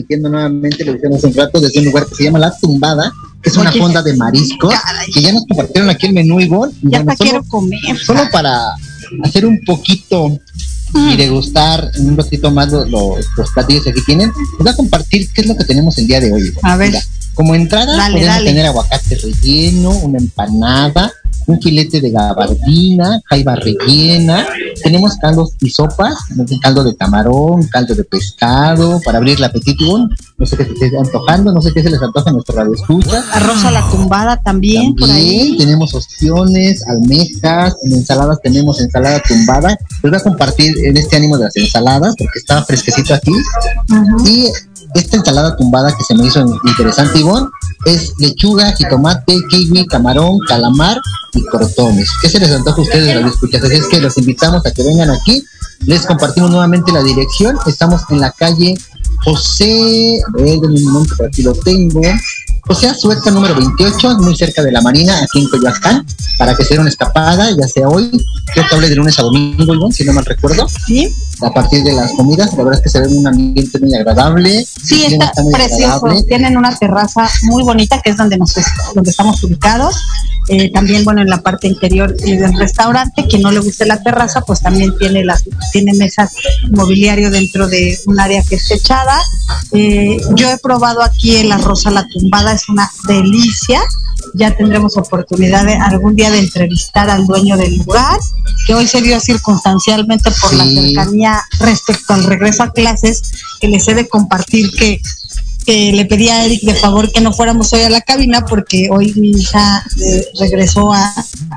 Transmitiendo nuevamente, lo hicimos un rato, desde un lugar que se llama La Tumbada, que es una Oye, fonda de mariscos, caray. que ya nos compartieron aquí el menú, Ivonne. Ya bueno, hasta solo- quiero comer. solo para hacer un poquito y degustar en un ratito más lo- lo- los platillos que aquí tienen, les voy a compartir qué es lo que tenemos el día de hoy. A ver. como entrada Dale, podemos dale. tener aguacate relleno, una empanada, un filete de gabardina, jaiba rellena, tenemos caldos y sopas, un caldo de camarón, caldo de pescado, para abrir el apetito, no sé qué se esté antojando, no sé qué se les antoja a nuestro radio escucha. Arroz a la tumbada también, por También ahí. tenemos opciones, almejas, en ensaladas tenemos ensalada tumbada. Les voy a compartir en este ánimo de las ensaladas porque estaba fresquecito aquí. Y esta ensalada tumbada que se me hizo interesante, Ivonne, es lechuga, jitomate, kiwi, camarón, calamar y crotones. ¿Qué se les antoja a ustedes, radio escuchas? Así es que los invitamos a que vengan aquí. Les compartimos nuevamente la dirección. Estamos en la calle José, a ver, un momento, por aquí lo tengo. José Azueta número 28, muy cerca de la Marina, aquí en Coyoacán, para que se den una escapada, ya sea hoy, creo que hable de lunes a domingo, si no mal recuerdo. Sí, A partir de las comidas, la verdad es que se ve un ambiente muy agradable. sí, está precioso. agradable. Tienen una terraza muy bonita que es donde nos donde estamos ubicados. Eh, también, bueno, en la parte interior del restaurante, quien no le guste la terraza, pues también tiene las tiene mesas mobiliario dentro de un área que es techada. Eh, yo he probado aquí el arroz a la tumbada, es una delicia. ya tendremos oportunidad de algún día de entrevistar al dueño del lugar, que hoy se dio circunstancialmente por la cercanía respecto al regreso a clases, que les he de compartir que que le pedí a Eric de favor que no fuéramos hoy a la cabina porque hoy mi hija eh, regresó a,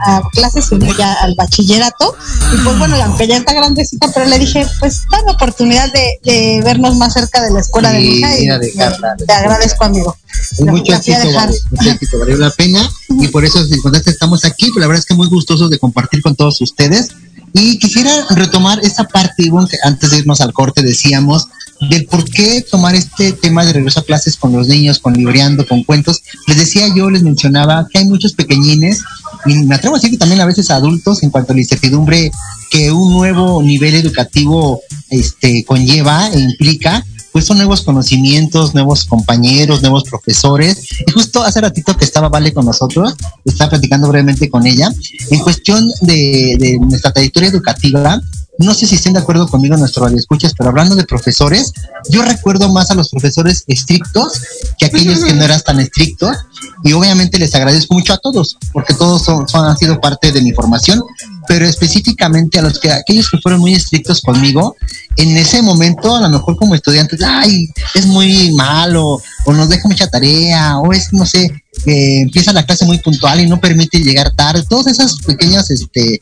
a clases, ya al bachillerato. Y pues bueno, aunque ya está grandecita, pero le dije, pues dame oportunidad de, de vernos más cerca de la escuela de mi hija y mira, dejarla. te agradezco amigo. Mucho éxito, vale, mucho éxito, valió la pena. Y por eso sin contacto estamos aquí, pero la verdad es que muy gustosos de compartir con todos ustedes. Y quisiera retomar esa parte, Ivonne, que antes de irnos al corte decíamos del por qué tomar este tema de regreso a clases con los niños, con libreando, con cuentos. Les decía yo, les mencionaba que hay muchos pequeñines y me atrevo a decir que también a veces adultos en cuanto a la incertidumbre que un nuevo nivel educativo este conlleva e implica pues son nuevos conocimientos, nuevos compañeros, nuevos profesores. Y justo hace ratito que estaba Vale con nosotros, estaba platicando brevemente con ella, en cuestión de, de nuestra trayectoria educativa, no sé si estén de acuerdo conmigo nuestros escuchas, pero hablando de profesores, yo recuerdo más a los profesores estrictos que aquellos que no eran tan estrictos. Y obviamente les agradezco mucho a todos, porque todos son- han sido parte de mi formación, pero específicamente a los que aquellos que fueron muy estrictos conmigo, en ese momento, a lo mejor como estudiantes, ay, es muy malo, o nos deja mucha tarea, o es, no sé, que empieza la clase muy puntual y no permite llegar tarde, todas esas pequeñas este,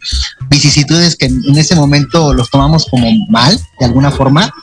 vicisitudes que en en ese momento los tomamos como mal, de alguna forma,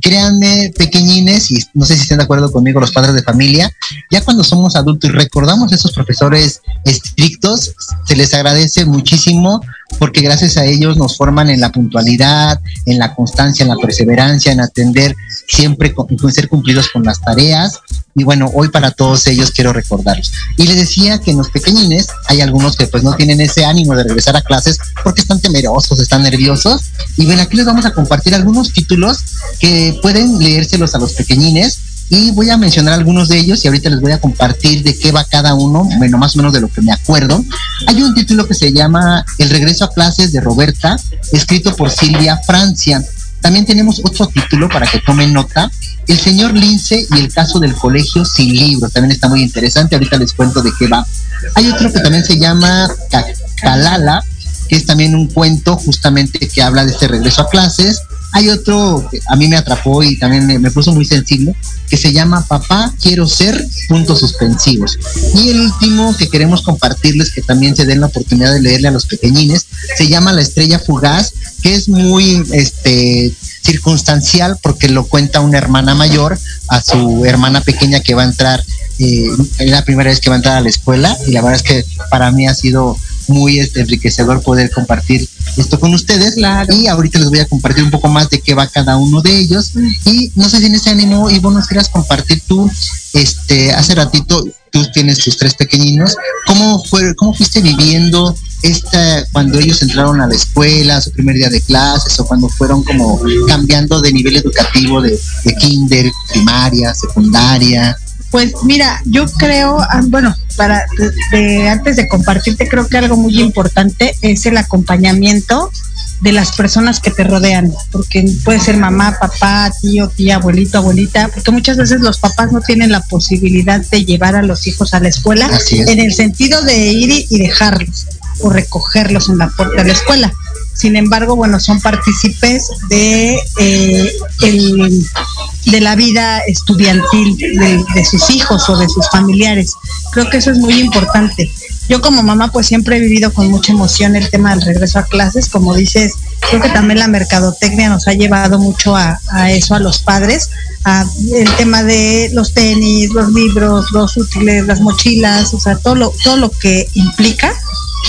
créanme, pequeñines, y no sé si estén de acuerdo conmigo los padres de familia, ya cuando somos adultos y recordamos a esos profesores estrictos, se les agradece muchísimo porque gracias a ellos nos forman en la puntualidad, en la constancia, en la perseverancia, en atender siempre con ser cumplidos con las tareas. Y bueno, hoy para todos ellos quiero recordarlos. Y les decía que en los pequeñines hay algunos que pues no tienen ese ánimo de regresar a clases porque están temerosos, están nerviosos. Y bueno, aquí les vamos a compartir algunos títulos que pueden leérselos a los pequeñines y voy a mencionar algunos de ellos y ahorita les voy a compartir de qué va cada uno, bueno, más o menos de lo que me acuerdo. Hay un título que se llama El regreso a clases de Roberta, escrito por Silvia Francia. También tenemos otro título para que tomen nota, El señor Lince y el caso del colegio sin libro. También está muy interesante, ahorita les cuento de qué va. Hay otro que también se llama Ca- Calala, que es también un cuento justamente que habla de este regreso a clases. Hay otro que a mí me atrapó y también me, puso muy sensible, que se llama Papá quiero ser, puntos suspensivos. Y el último que queremos compartirles, que también se den la oportunidad de leerle a los pequeñines, se llama La estrella fugaz, que es muy este circunstancial porque lo cuenta una hermana mayor a su hermana pequeña que va a entrar, eh, es la primera vez que va a entrar a la escuela y la verdad es que para mí ha sido muy este, enriquecedor poder compartir esto con ustedes. Y ahorita les voy a compartir un poco más de qué va cada uno de ellos. Y no sé si en ese ánimo Ivo nos quieras compartir tú este hace ratito tú tienes tus tres pequeñinos. Cómo fue cómo fuiste viviendo esta cuando ellos entraron a la escuela su primer día de clases o cuando fueron como cambiando de nivel educativo de, de kinder primaria secundaria Pues mira, yo creo, ah, bueno, para de- de- antes de compartirte, creo que algo muy importante es el acompañamiento de las personas que te rodean, porque puede ser mamá, papá, tío, tía, abuelito, abuelita, porque muchas veces los papás no tienen la posibilidad de llevar a los hijos a la escuela es. en el sentido de ir y dejarlos o recogerlos en la puerta de la escuela. Sin embargo, bueno, son partícipes de eh, el- de la vida estudiantil de, de sus hijos o de sus familiares. Creo que eso es muy importante. Yo como mamá pues siempre he vivido con mucha emoción el tema del regreso a clases, como dices, creo que también la mercadotecnia nos ha llevado mucho a, a eso, a los padres, a el tema de los tenis, los libros, los útiles, las mochilas, o sea, todo lo, todo lo que implica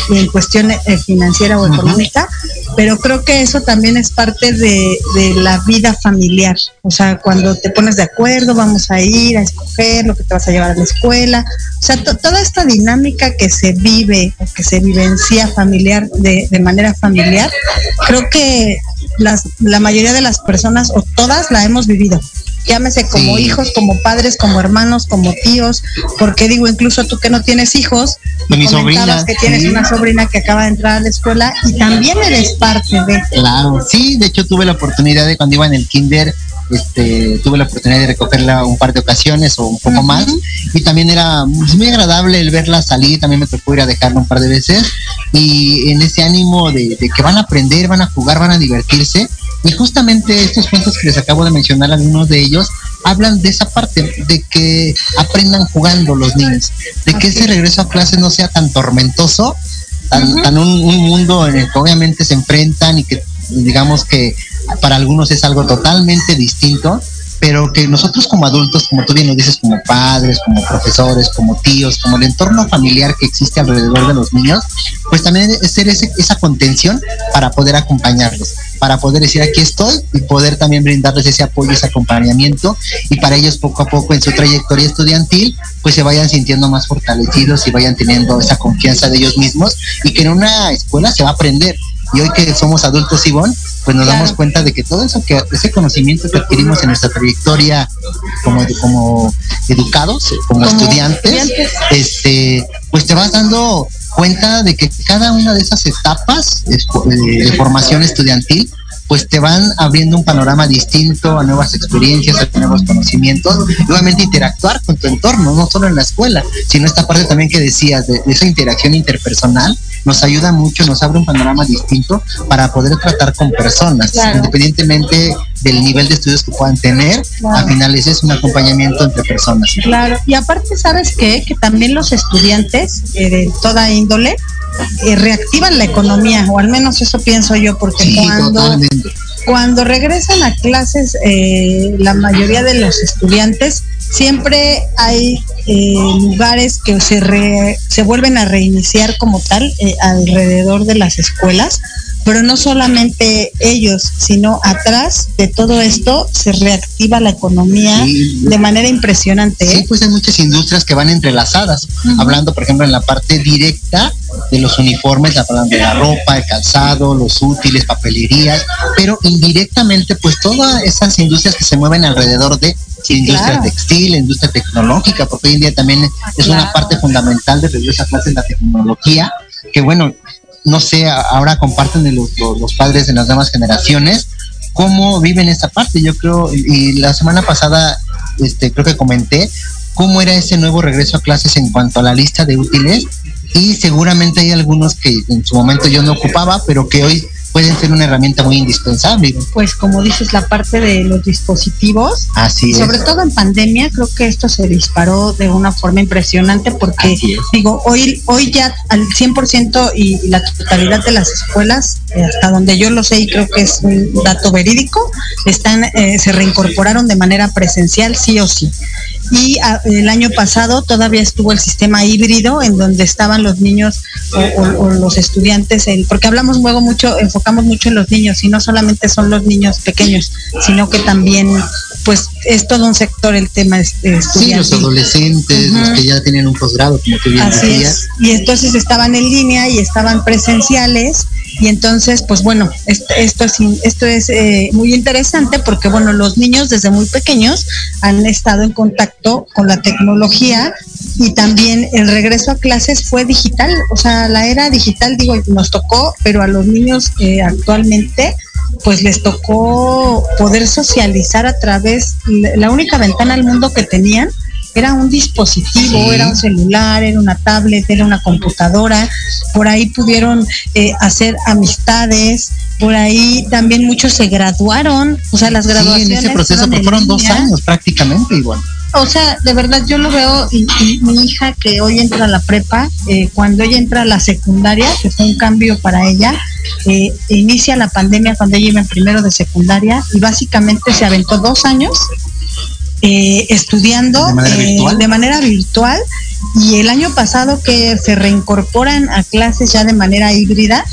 en cuestión eh, financiera o económica, pero creo que eso también es parte de, de la vida familiar. O sea, cuando te pones de acuerdo, vamos a ir a escoger lo que te vas a llevar a la escuela. O sea, to- toda esta dinámica que se vive o que se vivencia familiar de, de manera familiar, creo que las, la mayoría de las personas o todas la hemos vivido. Llámese como Sí. hijos, como padres, como hermanos, como tíos, porque digo, incluso tú que no tienes hijos, Con mi sobrina, que tienes sí. una sobrina que acaba de entrar a la escuela y también eres parte de. Claro, sí, de hecho tuve la oportunidad de cuando iba en el kinder este, tuve la oportunidad de recogerla un par de ocasiones o un poco más y también era pues, muy agradable el verla salir, también me tocó ir a dejarla un par de veces y en ese ánimo de, de que van a aprender, van a jugar, van a divertirse y justamente estos cuentos que les acabo de mencionar, algunos de ellos, hablan de esa parte, de que aprendan jugando los niños, de que ese regreso a clase no sea tan tormentoso, tan, tan un, un mundo en el que obviamente se enfrentan y que digamos que para algunos es algo totalmente distinto, pero que nosotros como adultos, como tú bien lo dices, como padres, como profesores, como tíos, como el entorno familiar que existe alrededor de los niños, pues también es ser ese- esa contención para poder acompañarlos, para poder decir aquí estoy y poder también brindarles ese apoyo, ese acompañamiento y para ellos poco a poco en su trayectoria estudiantil pues se vayan sintiendo más fortalecidos y vayan teniendo esa confianza de ellos mismos y que en una escuela se va a aprender. Y hoy que somos adultos, Ivonne, pues nos damos cuenta de que todo eso que ese conocimiento que adquirimos en nuestra trayectoria como, como educados, como, Como estudiantes, estudiantes. este, pues te vas dando cuenta de que cada una de esas etapas eh, de formación estudiantil pues te van abriendo un panorama distinto a nuevas experiencias, a nuevos conocimientos, y obviamente interactuar con tu entorno, no solo en la escuela, sino esta parte también que decías de, de esa interacción interpersonal, nos ayuda mucho, nos abre un panorama distinto para poder tratar con personas, Claro. independientemente del nivel de estudios que puedan tener, Claro. al final ese es un acompañamiento entre personas. Claro, y aparte, ¿sabes qué? Que también los estudiantes eh, de toda índole eh, reactivan la economía, o al menos eso pienso yo, porque Sí, cuando, totalmente. cuando regresan a clases, eh, la mayoría de los estudiantes, siempre hay eh, lugares que se, re- se vuelven a reiniciar como tal eh, alrededor de las escuelas, pero no solamente ellos, sino atrás de todo esto se reactiva la economía Sí. de manera impresionante. Sí, ¿eh? pues hay muchas industrias que van entrelazadas, hablando por ejemplo en la parte directa de los uniformes, hablando de la ropa, el calzado, los útiles, papelerías, pero indirectamente pues todas esas industrias que se mueven alrededor de industria claro. textil, industria tecnológica, porque hoy en día también es una parte fundamental de regreso a clases la tecnología, que bueno, no sé, ahora comparten los, los, los padres de las nuevas generaciones cómo viven esta parte. Yo creo, y la semana pasada este, creo que comenté cómo era ese nuevo regreso a clases en cuanto a la lista de útiles y seguramente hay algunos que en su momento yo no ocupaba, pero que hoy pueden ser una herramienta muy indispensable. Pues como dices, la parte de los dispositivos, Así es. sobre todo en pandemia, creo que esto se disparó de una forma impresionante porque, digo, hoy, hoy ya al 100% y, y la totalidad de las escuelas, eh, hasta donde yo lo sé y creo que es un dato verídico, están eh, se reincorporaron de manera presencial sí o sí. Y ah, el año pasado todavía estuvo el sistema híbrido en donde estaban los niños o, o- o los estudiantes, el- porque hablamos luego mucho, enfocamos mucho en los niños y no solamente son los niños pequeños, sino que también pues es todo un sector el tema este, Sí, los adolescentes, los que ya tienen un posgrado, como tú bien Así decías. es. Y entonces estaban en línea y estaban presenciales y entonces pues bueno, esto, esto es, esto es eh, muy interesante porque bueno, los niños desde muy pequeños han estado en contacto con la tecnología y también el regreso a clases fue digital, o sea, la era digital digo, nos tocó, pero a los niños eh, actualmente pues les tocó poder socializar a través, la única ventana al mundo que tenían era un dispositivo, Sí. era un celular, era una tablet, era una computadora, por ahí pudieron eh, hacer amistades, por ahí también muchos se graduaron, o sea, las Sí, en graduaciones ese proceso fueron pues, en dos años prácticamente igual. O sea, de verdad yo lo veo y, y mi hija que hoy entra a la prepa, eh, cuando ella entra a la secundaria, que fue un cambio para ella, eh, inicia la pandemia cuando ella iba en primero de secundaria y básicamente se aventó dos años eh, estudiando De manera eh, virtual. de manera virtual y el año pasado que se reincorporan a clases ya de manera híbrida,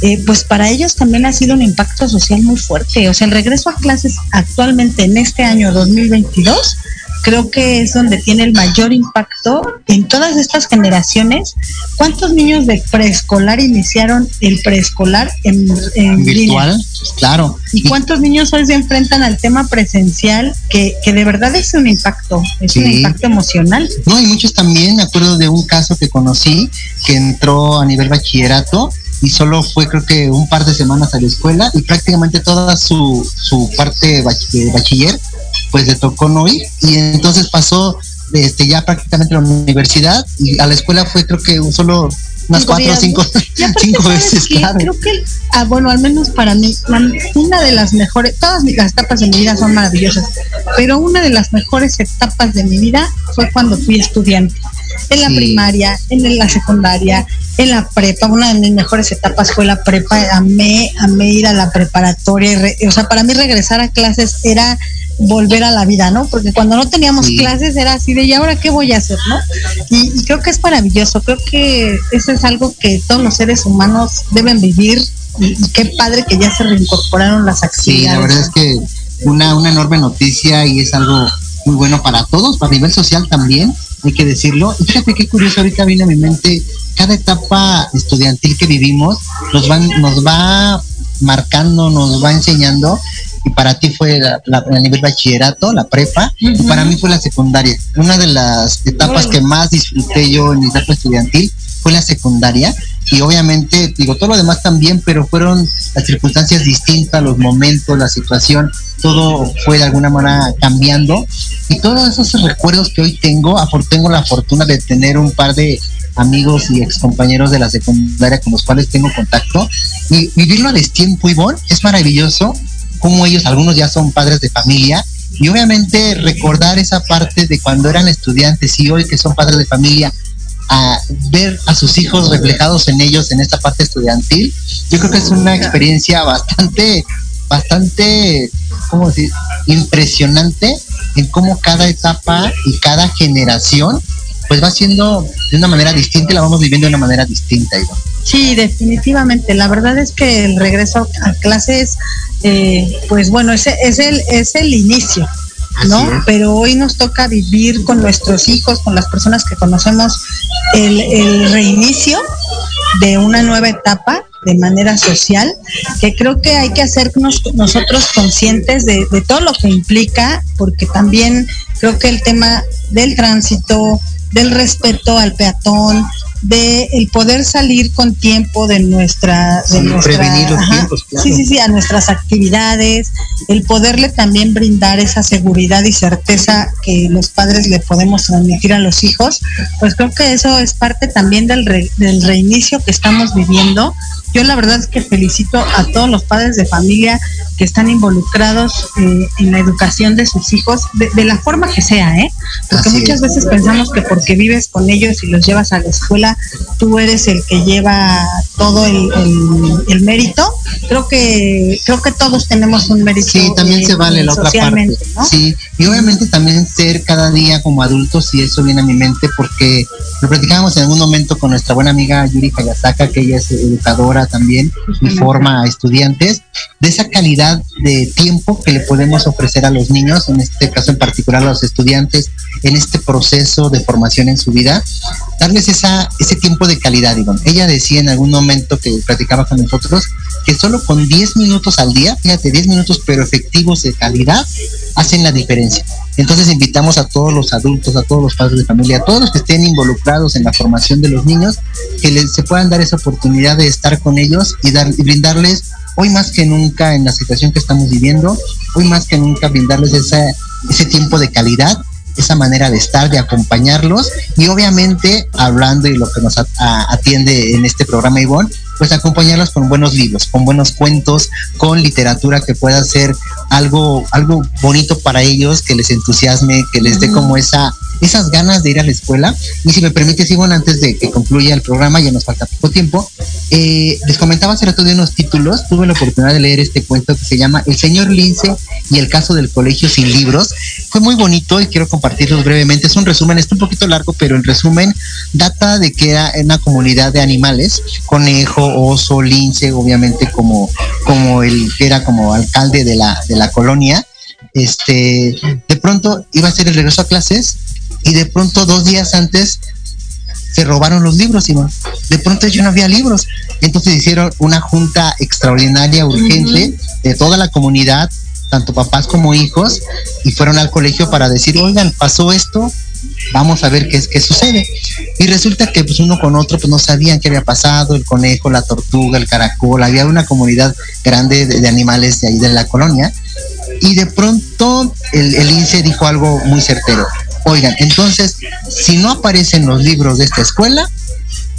eh, pues para ellos también ha sido un impacto social muy fuerte. O sea, el regreso a clases actualmente en este año 2022 creo que es donde tiene el mayor impacto en todas estas generaciones. ¿Cuántos niños de preescolar iniciaron el preescolar en, en? Virtual, claro. ¿Y cuántos niños hoy se enfrentan al tema presencial que, que de verdad es un impacto, es un impacto emocional? No, y muchos también, me acuerdo de un caso que conocí que entró a nivel bachillerato y solo fue creo que un par de semanas a la escuela y prácticamente toda su, su parte de bachiller pues le tocó no ir y entonces pasó este ya prácticamente a la universidad y a la escuela fue creo que un solo unas Cinco cuatro o cinco, cinco ¿sabes veces, qué? claro. Creo que, ah, bueno, al menos para mí, una de las mejores, todas mis- las etapas de mi vida son maravillosas, pero una de las mejores etapas de mi vida fue cuando fui estudiante. En la Sí. primaria, en la secundaria, en la prepa, una de mis mejores etapas fue la prepa, amé, amé ir a la preparatoria, re- o sea, para mí regresar a clases era volver a la vida, ¿no? Porque cuando no teníamos Sí. clases era así de, ¿y ahora qué voy a hacer, no? Y, y creo que es maravilloso, creo que eso es algo que todos los seres humanos deben vivir y, y qué padre que ya se reincorporaron las Sí, actividades. la verdad es que una, una enorme noticia y es algo muy bueno para todos, para nivel social también, hay que decirlo. Y fíjate qué curioso, ahorita viene a mi mente, cada etapa estudiantil que vivimos nos, van, nos va marcando, nos va enseñando. Y para ti fue la, la- a nivel bachillerato, la prepa, y Ujú. para mí fue la secundaria. Una de las etapas que más disfruté yo en mi etapa estudiantil fue la secundaria y obviamente digo todo lo demás también pero fueron las circunstancias distintas los momentos la situación todo fue de alguna manera cambiando. Y todos esos recuerdos que hoy tengo tengo la fortuna de tener un par de amigos y excompañeros de la secundaria con los cuales tengo contacto. Y vivirlo a destiempo Ivonne es maravilloso como ellos algunos ya son padres de familia. Y obviamente recordar esa parte de cuando eran estudiantes y hoy que son padres de familia a ver a sus hijos reflejados en ellos en esta parte estudiantil, yo creo que es una experiencia bastante, bastante, ¿cómo decir? Impresionante en cómo cada etapa y cada generación pues va siendo de una manera distinta y la vamos viviendo de una manera distinta. Ivonne. Sí, definitivamente. La verdad es que el regreso a clases, eh, pues bueno, ese es el, es el inicio. ¿No? Pero hoy nos toca vivir con nuestros hijos, con las personas que conocemos, el, el reinicio de una nueva etapa de manera social, que creo que hay que hacernos nosotros conscientes de, de todo lo que implica, porque también creo que el tema del tránsito, del respeto al peatón, de el poder salir con tiempo de nuestra, de nuestra prevenir los tiempos, claro. sí, sí, sí, a nuestras actividades, el poderle también brindar esa seguridad y certeza que los padres le podemos transmitir a los hijos, pues creo que eso es parte también del, re- del reinicio que estamos viviendo. Yo la verdad es que felicito a todos los padres de familia que están involucrados eh, en la educación de sus hijos, de, de la forma que sea, ¿eh? Porque Así muchas es. veces pensamos que porque vives con ellos y los llevas a la escuela, tú eres el que lleva todo el, el- el mérito. Creo que creo que todos tenemos un mérito. Sí, también eh, se vale la otra parte. Sí, y obviamente también ser cada día como adultos, y eso viene a mi mente porque lo platicábamos en algún momento con nuestra buena amiga Yuri Hayasaka, que ella es educadora también y forma a estudiantes, de esa calidad de tiempo que le podemos ofrecer a los niños, en este caso en particular a los estudiantes, en este proceso de formación en su vida, darles esa, ese tiempo de calidad, Ivonne. Ella decía en algún momento que platicaba con nosotros que solo con 10 minutos al día, fíjate, 10 minutos pero efectivos de calidad, hacen la diferencia. Entonces invitamos a todos los adultos, a todos los padres de familia, a todos los que estén involucrados en la formación de los niños, que les, se puedan dar esa oportunidad de estar con ellos y, dar, y brindarles, hoy más que nunca en la situación que estamos viviendo, hoy más que nunca brindarles esa, ese tiempo de calidad esa manera de estar, de acompañarlos. Y obviamente hablando y lo que nos atiende en este programa Ivonne, pues acompañarlos con buenos libros, con buenos cuentos, con literatura que pueda ser algo, algo bonito para ellos, que les entusiasme, que les dé como esa, esas ganas de ir a la escuela. Y si me permites, Ivonne, antes de que concluya el programa, ya nos falta poco tiempo, eh, les comentaba hace rato de unos títulos, tuve la oportunidad de leer este cuento que se llama El señor Lince y el caso del colegio sin libros. Fue muy bonito y quiero compartirlos brevemente. Es un resumen, está un poquito largo, pero en resumen, data de que era una comunidad de animales, conejo, oso, lince, obviamente como, como el que era como alcalde de la, de la colonia. Este, de pronto iba a ser el regreso a clases y de pronto dos días antes se robaron los libros, Iván. De pronto ya no había libros. Entonces hicieron una junta extraordinaria, urgente, de toda la comunidad, tanto papás como hijos, y fueron al colegio para decir, oigan, pasó esto, vamos a ver qué es qué sucede. Y resulta que pues uno con otro pues no sabían qué había pasado, el conejo, la tortuga, el caracol, había una comunidad grande de, de animales de ahí de la colonia. Y de pronto el, el INSE dijo algo muy certero. Oigan, entonces, si no aparecen los libros de esta escuela,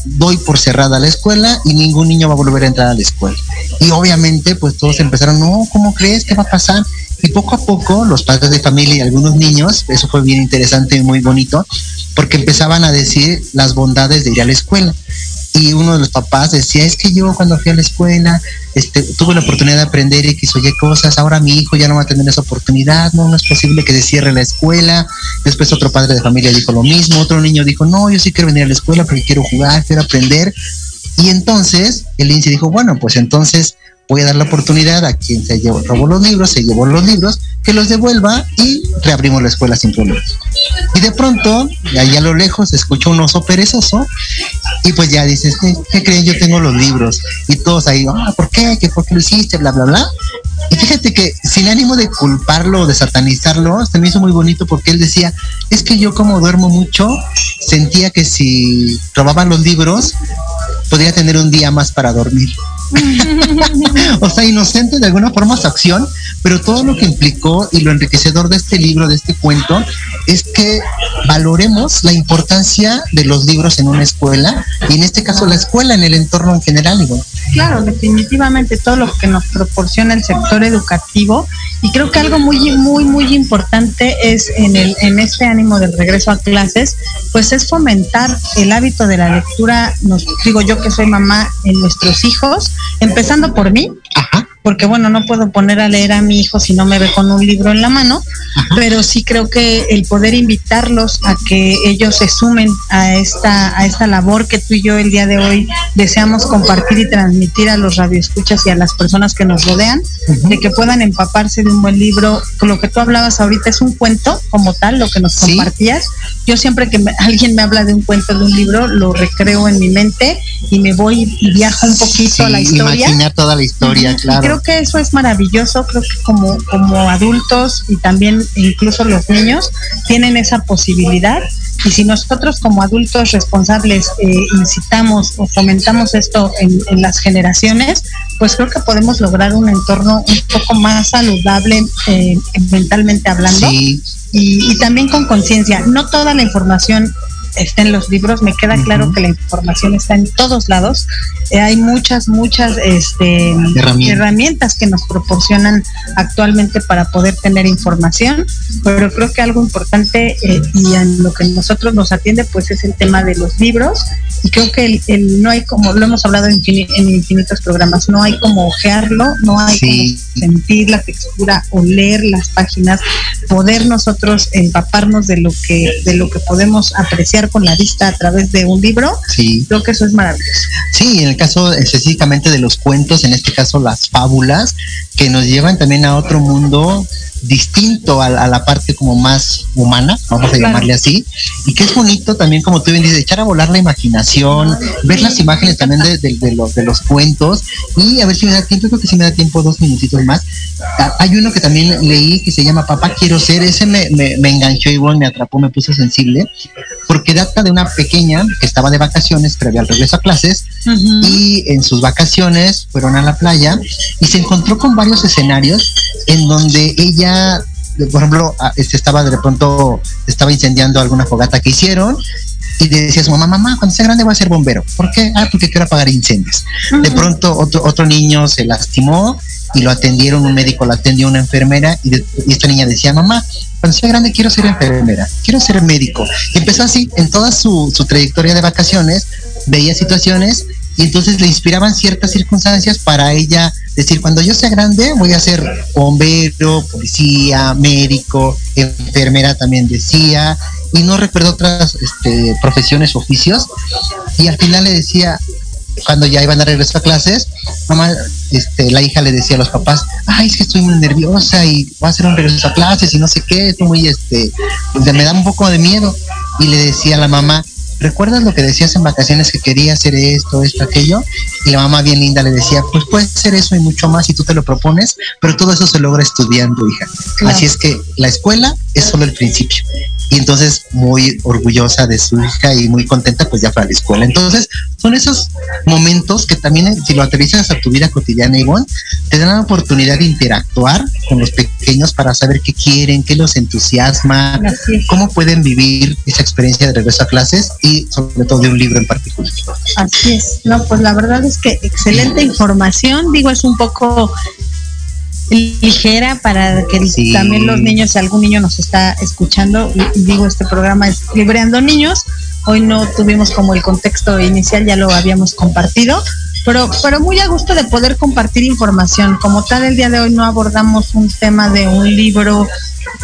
doy por cerrada la escuela y ningún niño va a volver a entrar a la escuela. Y obviamente, pues todos empezaron, no, ¿cómo crees? ¿Qué va a pasar? Y poco a poco, los padres de familia y algunos niños, eso fue bien interesante y muy bonito, porque empezaban a decir las bondades de ir a la escuela. Y uno de los papás decía, es que yo cuando fui a la escuela, este, tuve la oportunidad de aprender X o Y cosas, ahora mi hijo ya no va a tener esa oportunidad, no, no es posible que se cierre la escuela. Después otro padre de familia dijo lo mismo, otro niño dijo, no, yo sí quiero venir a la escuela porque quiero jugar, quiero aprender. Y entonces el INSE dijo, bueno, pues entonces voy a dar la oportunidad a quien se llevó, robó los libros, se llevó los libros, que los devuelva y reabrimos la escuela sin problemas. Y de pronto, allá a lo lejos, se escuchó un oso perezoso y pues ya dices, ¿qué, qué creen? Yo tengo los libros. Y todos ahí, ah, ¿por qué? ¿Qué, ¿Por qué lo hiciste? Bla, bla, bla. Y fíjate que sin ánimo de culparlo o de satanizarlo, se me hizo muy bonito porque él decía, es que yo como duermo mucho, sentía que si robaban los libros, podría tener un día más para dormir. o sea, inocente de alguna forma su acción, pero todo lo que implicó y lo enriquecedor de este libro, de este cuento, es que valoremos la importancia de los libros en una escuela y en este caso la escuela en el entorno en general. Ivonne. Claro, definitivamente todo lo que nos proporciona el sector educativo y creo que algo muy muy muy importante es en el en este ánimo del regreso a clases, pues es fomentar el hábito de la lectura, nos digo yo que soy mamá en nuestros hijos, empezando por mí. Porque bueno, no puedo poner a leer a mi hijo si no me ve con un libro en la mano, pero sí creo que el poder invitarlos a que ellos se sumen a esta a esta labor que tú y yo el día de hoy deseamos compartir y transmitir a los radioescuchas y a las personas que nos rodean, de que puedan empaparse de un buen libro. Lo que tú hablabas ahorita es un cuento como tal, lo que nos compartías. Yo siempre que me- alguien me habla de un cuento, de un libro, lo recreo en mi mente y me voy y viajo un poquito a la historia. Imaginar toda la historia, claro. Creo que eso es maravilloso, creo que como, como adultos y también incluso los niños tienen esa posibilidad y si nosotros como adultos responsables eh, incitamos o fomentamos esto en, en las generaciones, pues creo que podemos lograr un entorno un poco más saludable eh, mentalmente hablando Sí. y, y también con conciencia. No toda la información está en los libros, me queda claro que la información está en todos lados. Eh, hay muchas, muchas este, Herramientas. herramientas que nos proporcionan actualmente para poder tener información, pero creo que algo importante eh, y en lo que nosotros nos atiende pues es el tema de los libros y creo que el, el- no hay como, lo hemos hablado en, infini- en infinitos programas, no hay como ojearlo, no hay Sí. como sentir la textura, oler las páginas, poder nosotros empaparnos de lo que de lo que podemos apreciar con la vista a través de un libro, Sí. creo que eso es maravilloso. Sí, en el caso específicamente de los cuentos, en este caso las fábulas, que nos llevan también a otro mundo distinto a, a la parte como más humana, vamos a Claro. llamarle así, y que es bonito también, como tú bien dices, echar a volar la imaginación, ver las imágenes también de, de- de los, de los cuentos, y a ver si me da tiempo, creo que si me da tiempo dos minutitos más. Ah, Hay uno que también leí que se llama Papá Quiero Ser, ese me, me, me enganchó igual, me atrapó, me puso sensible, porque data de una pequeña que estaba de vacaciones previo al regreso a clases, y en sus vacaciones fueron a la playa y se encontró con varios escenarios en donde ella, por ejemplo, a- este, estaba de pronto, estaba incendiando alguna fogata que hicieron y decía a su mamá, mamá, cuando sea grande voy a ser bombero. ¿Por qué? Ah, porque quiero apagar incendios. De pronto otro, otro niño se lastimó y lo atendieron, un médico lo atendió, una enfermera, y, de- y esta niña decía, mamá, cuando sea grande quiero ser enfermera, quiero ser médico. Y empezó así, en toda su, su trayectoria de vacaciones, veía situaciones y entonces le inspiraban ciertas circunstancias para ella decir, cuando yo sea grande voy a ser bombero, policía, médico, enfermera también decía, y no recuerdo otras este, profesiones, oficios, y al final le decía, cuando ya iban a regreso a clases, mamá, este, la hija le decía a los papás, ay, es que estoy muy nerviosa y voy a hacer un regreso a clases y no sé qué, estoy muy, este, pues, me da un poco de miedo. Y le decía a la mamá, ¿recuerdas lo que decías en vacaciones que quería hacer esto, esto, aquello? Y la mamá bien linda le decía, pues puedes hacer eso y mucho más si tú te lo propones, pero todo eso se logra estudiando, hija. Claro. Así es que la escuela es solo el principio. Y entonces muy orgullosa de su hija y muy contenta pues ya para la escuela. Entonces son esos momentos que también eh, si lo aterrizas a tu vida cotidiana, Ivonne, te dan la oportunidad de interactuar con los pequeños para saber qué quieren, qué los entusiasma, cómo pueden vivir esa experiencia de regreso a clases y sobre todo de un libro en particular. Así es. No, pues la verdad es que excelente información. Digo, es un poco ligera para que Sí. también los niños, si algún niño nos está escuchando, digo, este programa es Libreando Niños. Hoy no tuvimos como el contexto inicial, ya lo habíamos compartido, pero, pero muy a gusto de poder compartir información. Como tal, el día de hoy no abordamos un tema de un libro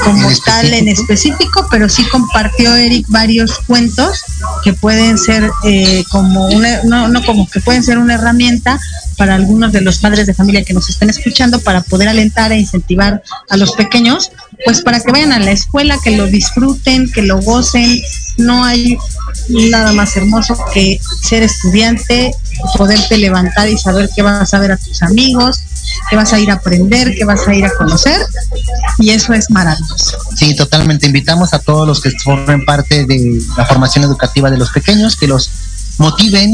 como En tal en específico, pero sí compartió Eric varios cuentos que pueden ser eh, como una, no, no como que pueden ser una herramienta para algunos de los padres de familia que nos estén escuchando para poder alentar e incentivar a los pequeños, pues para que vayan a la escuela, que lo disfruten, que lo gocen. No hay nada más hermoso que ser estudiante, poderte levantar y saber que vas a ver a tus amigos, que vas a ir a aprender, que vas a ir a conocer, y eso es maravilloso. Sí, totalmente. Invitamos a todos los que formen parte de la formación educativa de los pequeños, que los motiven,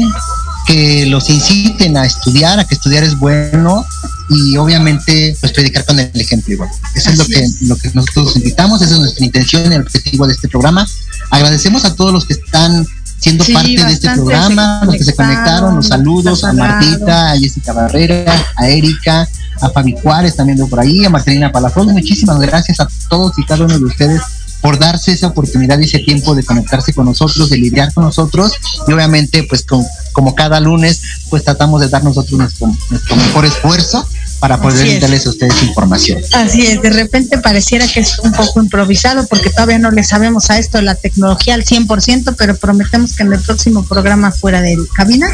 que los inciten a estudiar, a que estudiar es bueno y obviamente pues predicar con el ejemplo igual. Eso es lo que, es. lo que nosotros invitamos, esa es nuestra intención y el objetivo de este programa. Agradecemos a todos los que están siendo Sí, parte de este programa, los que se conectaron, los saludos a. Martita, a Jessica Barrera, a Erika, a Fabi Juárez también por ahí, a Marcelina Palafox. Muchísimas gracias a todos y cada uno de ustedes por darse esa oportunidad y ese tiempo de conectarse con nosotros, de lidiar con nosotros. Y obviamente pues con- como cada lunes pues tratamos de dar nosotros nuestro, nuestro mejor esfuerzo para poder darles a ustedes información. Así es, de repente pareciera que es un poco improvisado porque todavía no le sabemos a esto la tecnología al 100%, pero prometemos que en el próximo programa fuera de cabina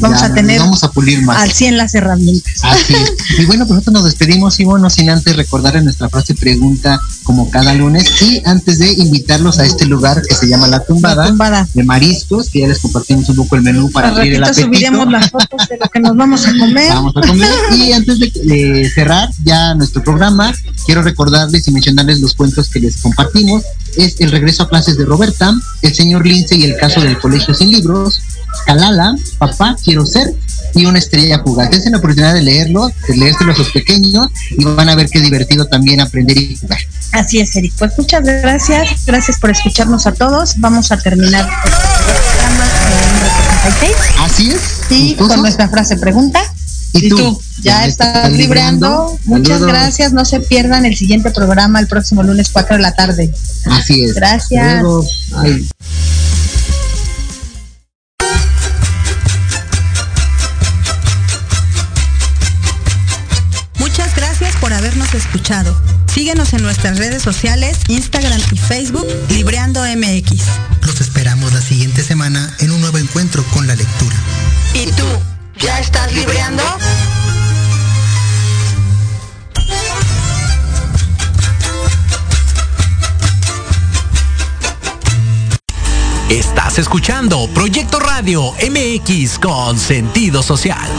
vamos Ya, a tener vamos a pulir más. al 100 las herramientas. Así es. Y bueno, pues nosotros nos despedimos, Ivo, no sin antes recordar en nuestra frase pregunta como cada lunes y antes de invitarlos a este lugar que se llama La Tumbada, La tumbada. de mariscos, que ya les compartimos un poco el menú para abrir el apetito. subiremos las fotos de lo que nos vamos a comer. Vamos a comer. Y antes de, de cerrar ya nuestro programa, quiero recordarles y mencionarles los cuentos que les compartimos. Es El regreso a clases de Roberta, El señor Lince y el caso del colegio sin libros, Calala, Papá, quiero ser y una estrella fugaz. Dense la oportunidad de leerlo, de leérselo a sus pequeños y van a ver qué divertido también aprender y jugar. Así es, Eric. Pues muchas gracias. Gracias por escucharnos a todos. Vamos a terminar el programa número 76. Así es. Sí, con nuestra frase pregunta. ¿Y tú? Ya, estás libreando. Muchas Saludos. gracias. No se pierdan el siguiente programa el próximo lunes 4 de la tarde. Así es. Gracias. Muchas gracias por habernos escuchado. Síguenos en nuestras redes sociales, Instagram y Facebook, Libreando MX. Los esperamos la siguiente semana en un nuevo encuentro con la lectura. ¿Y tú? ¿Ya estás libreando? Estás escuchando Proyecto Radio MX con sentido social.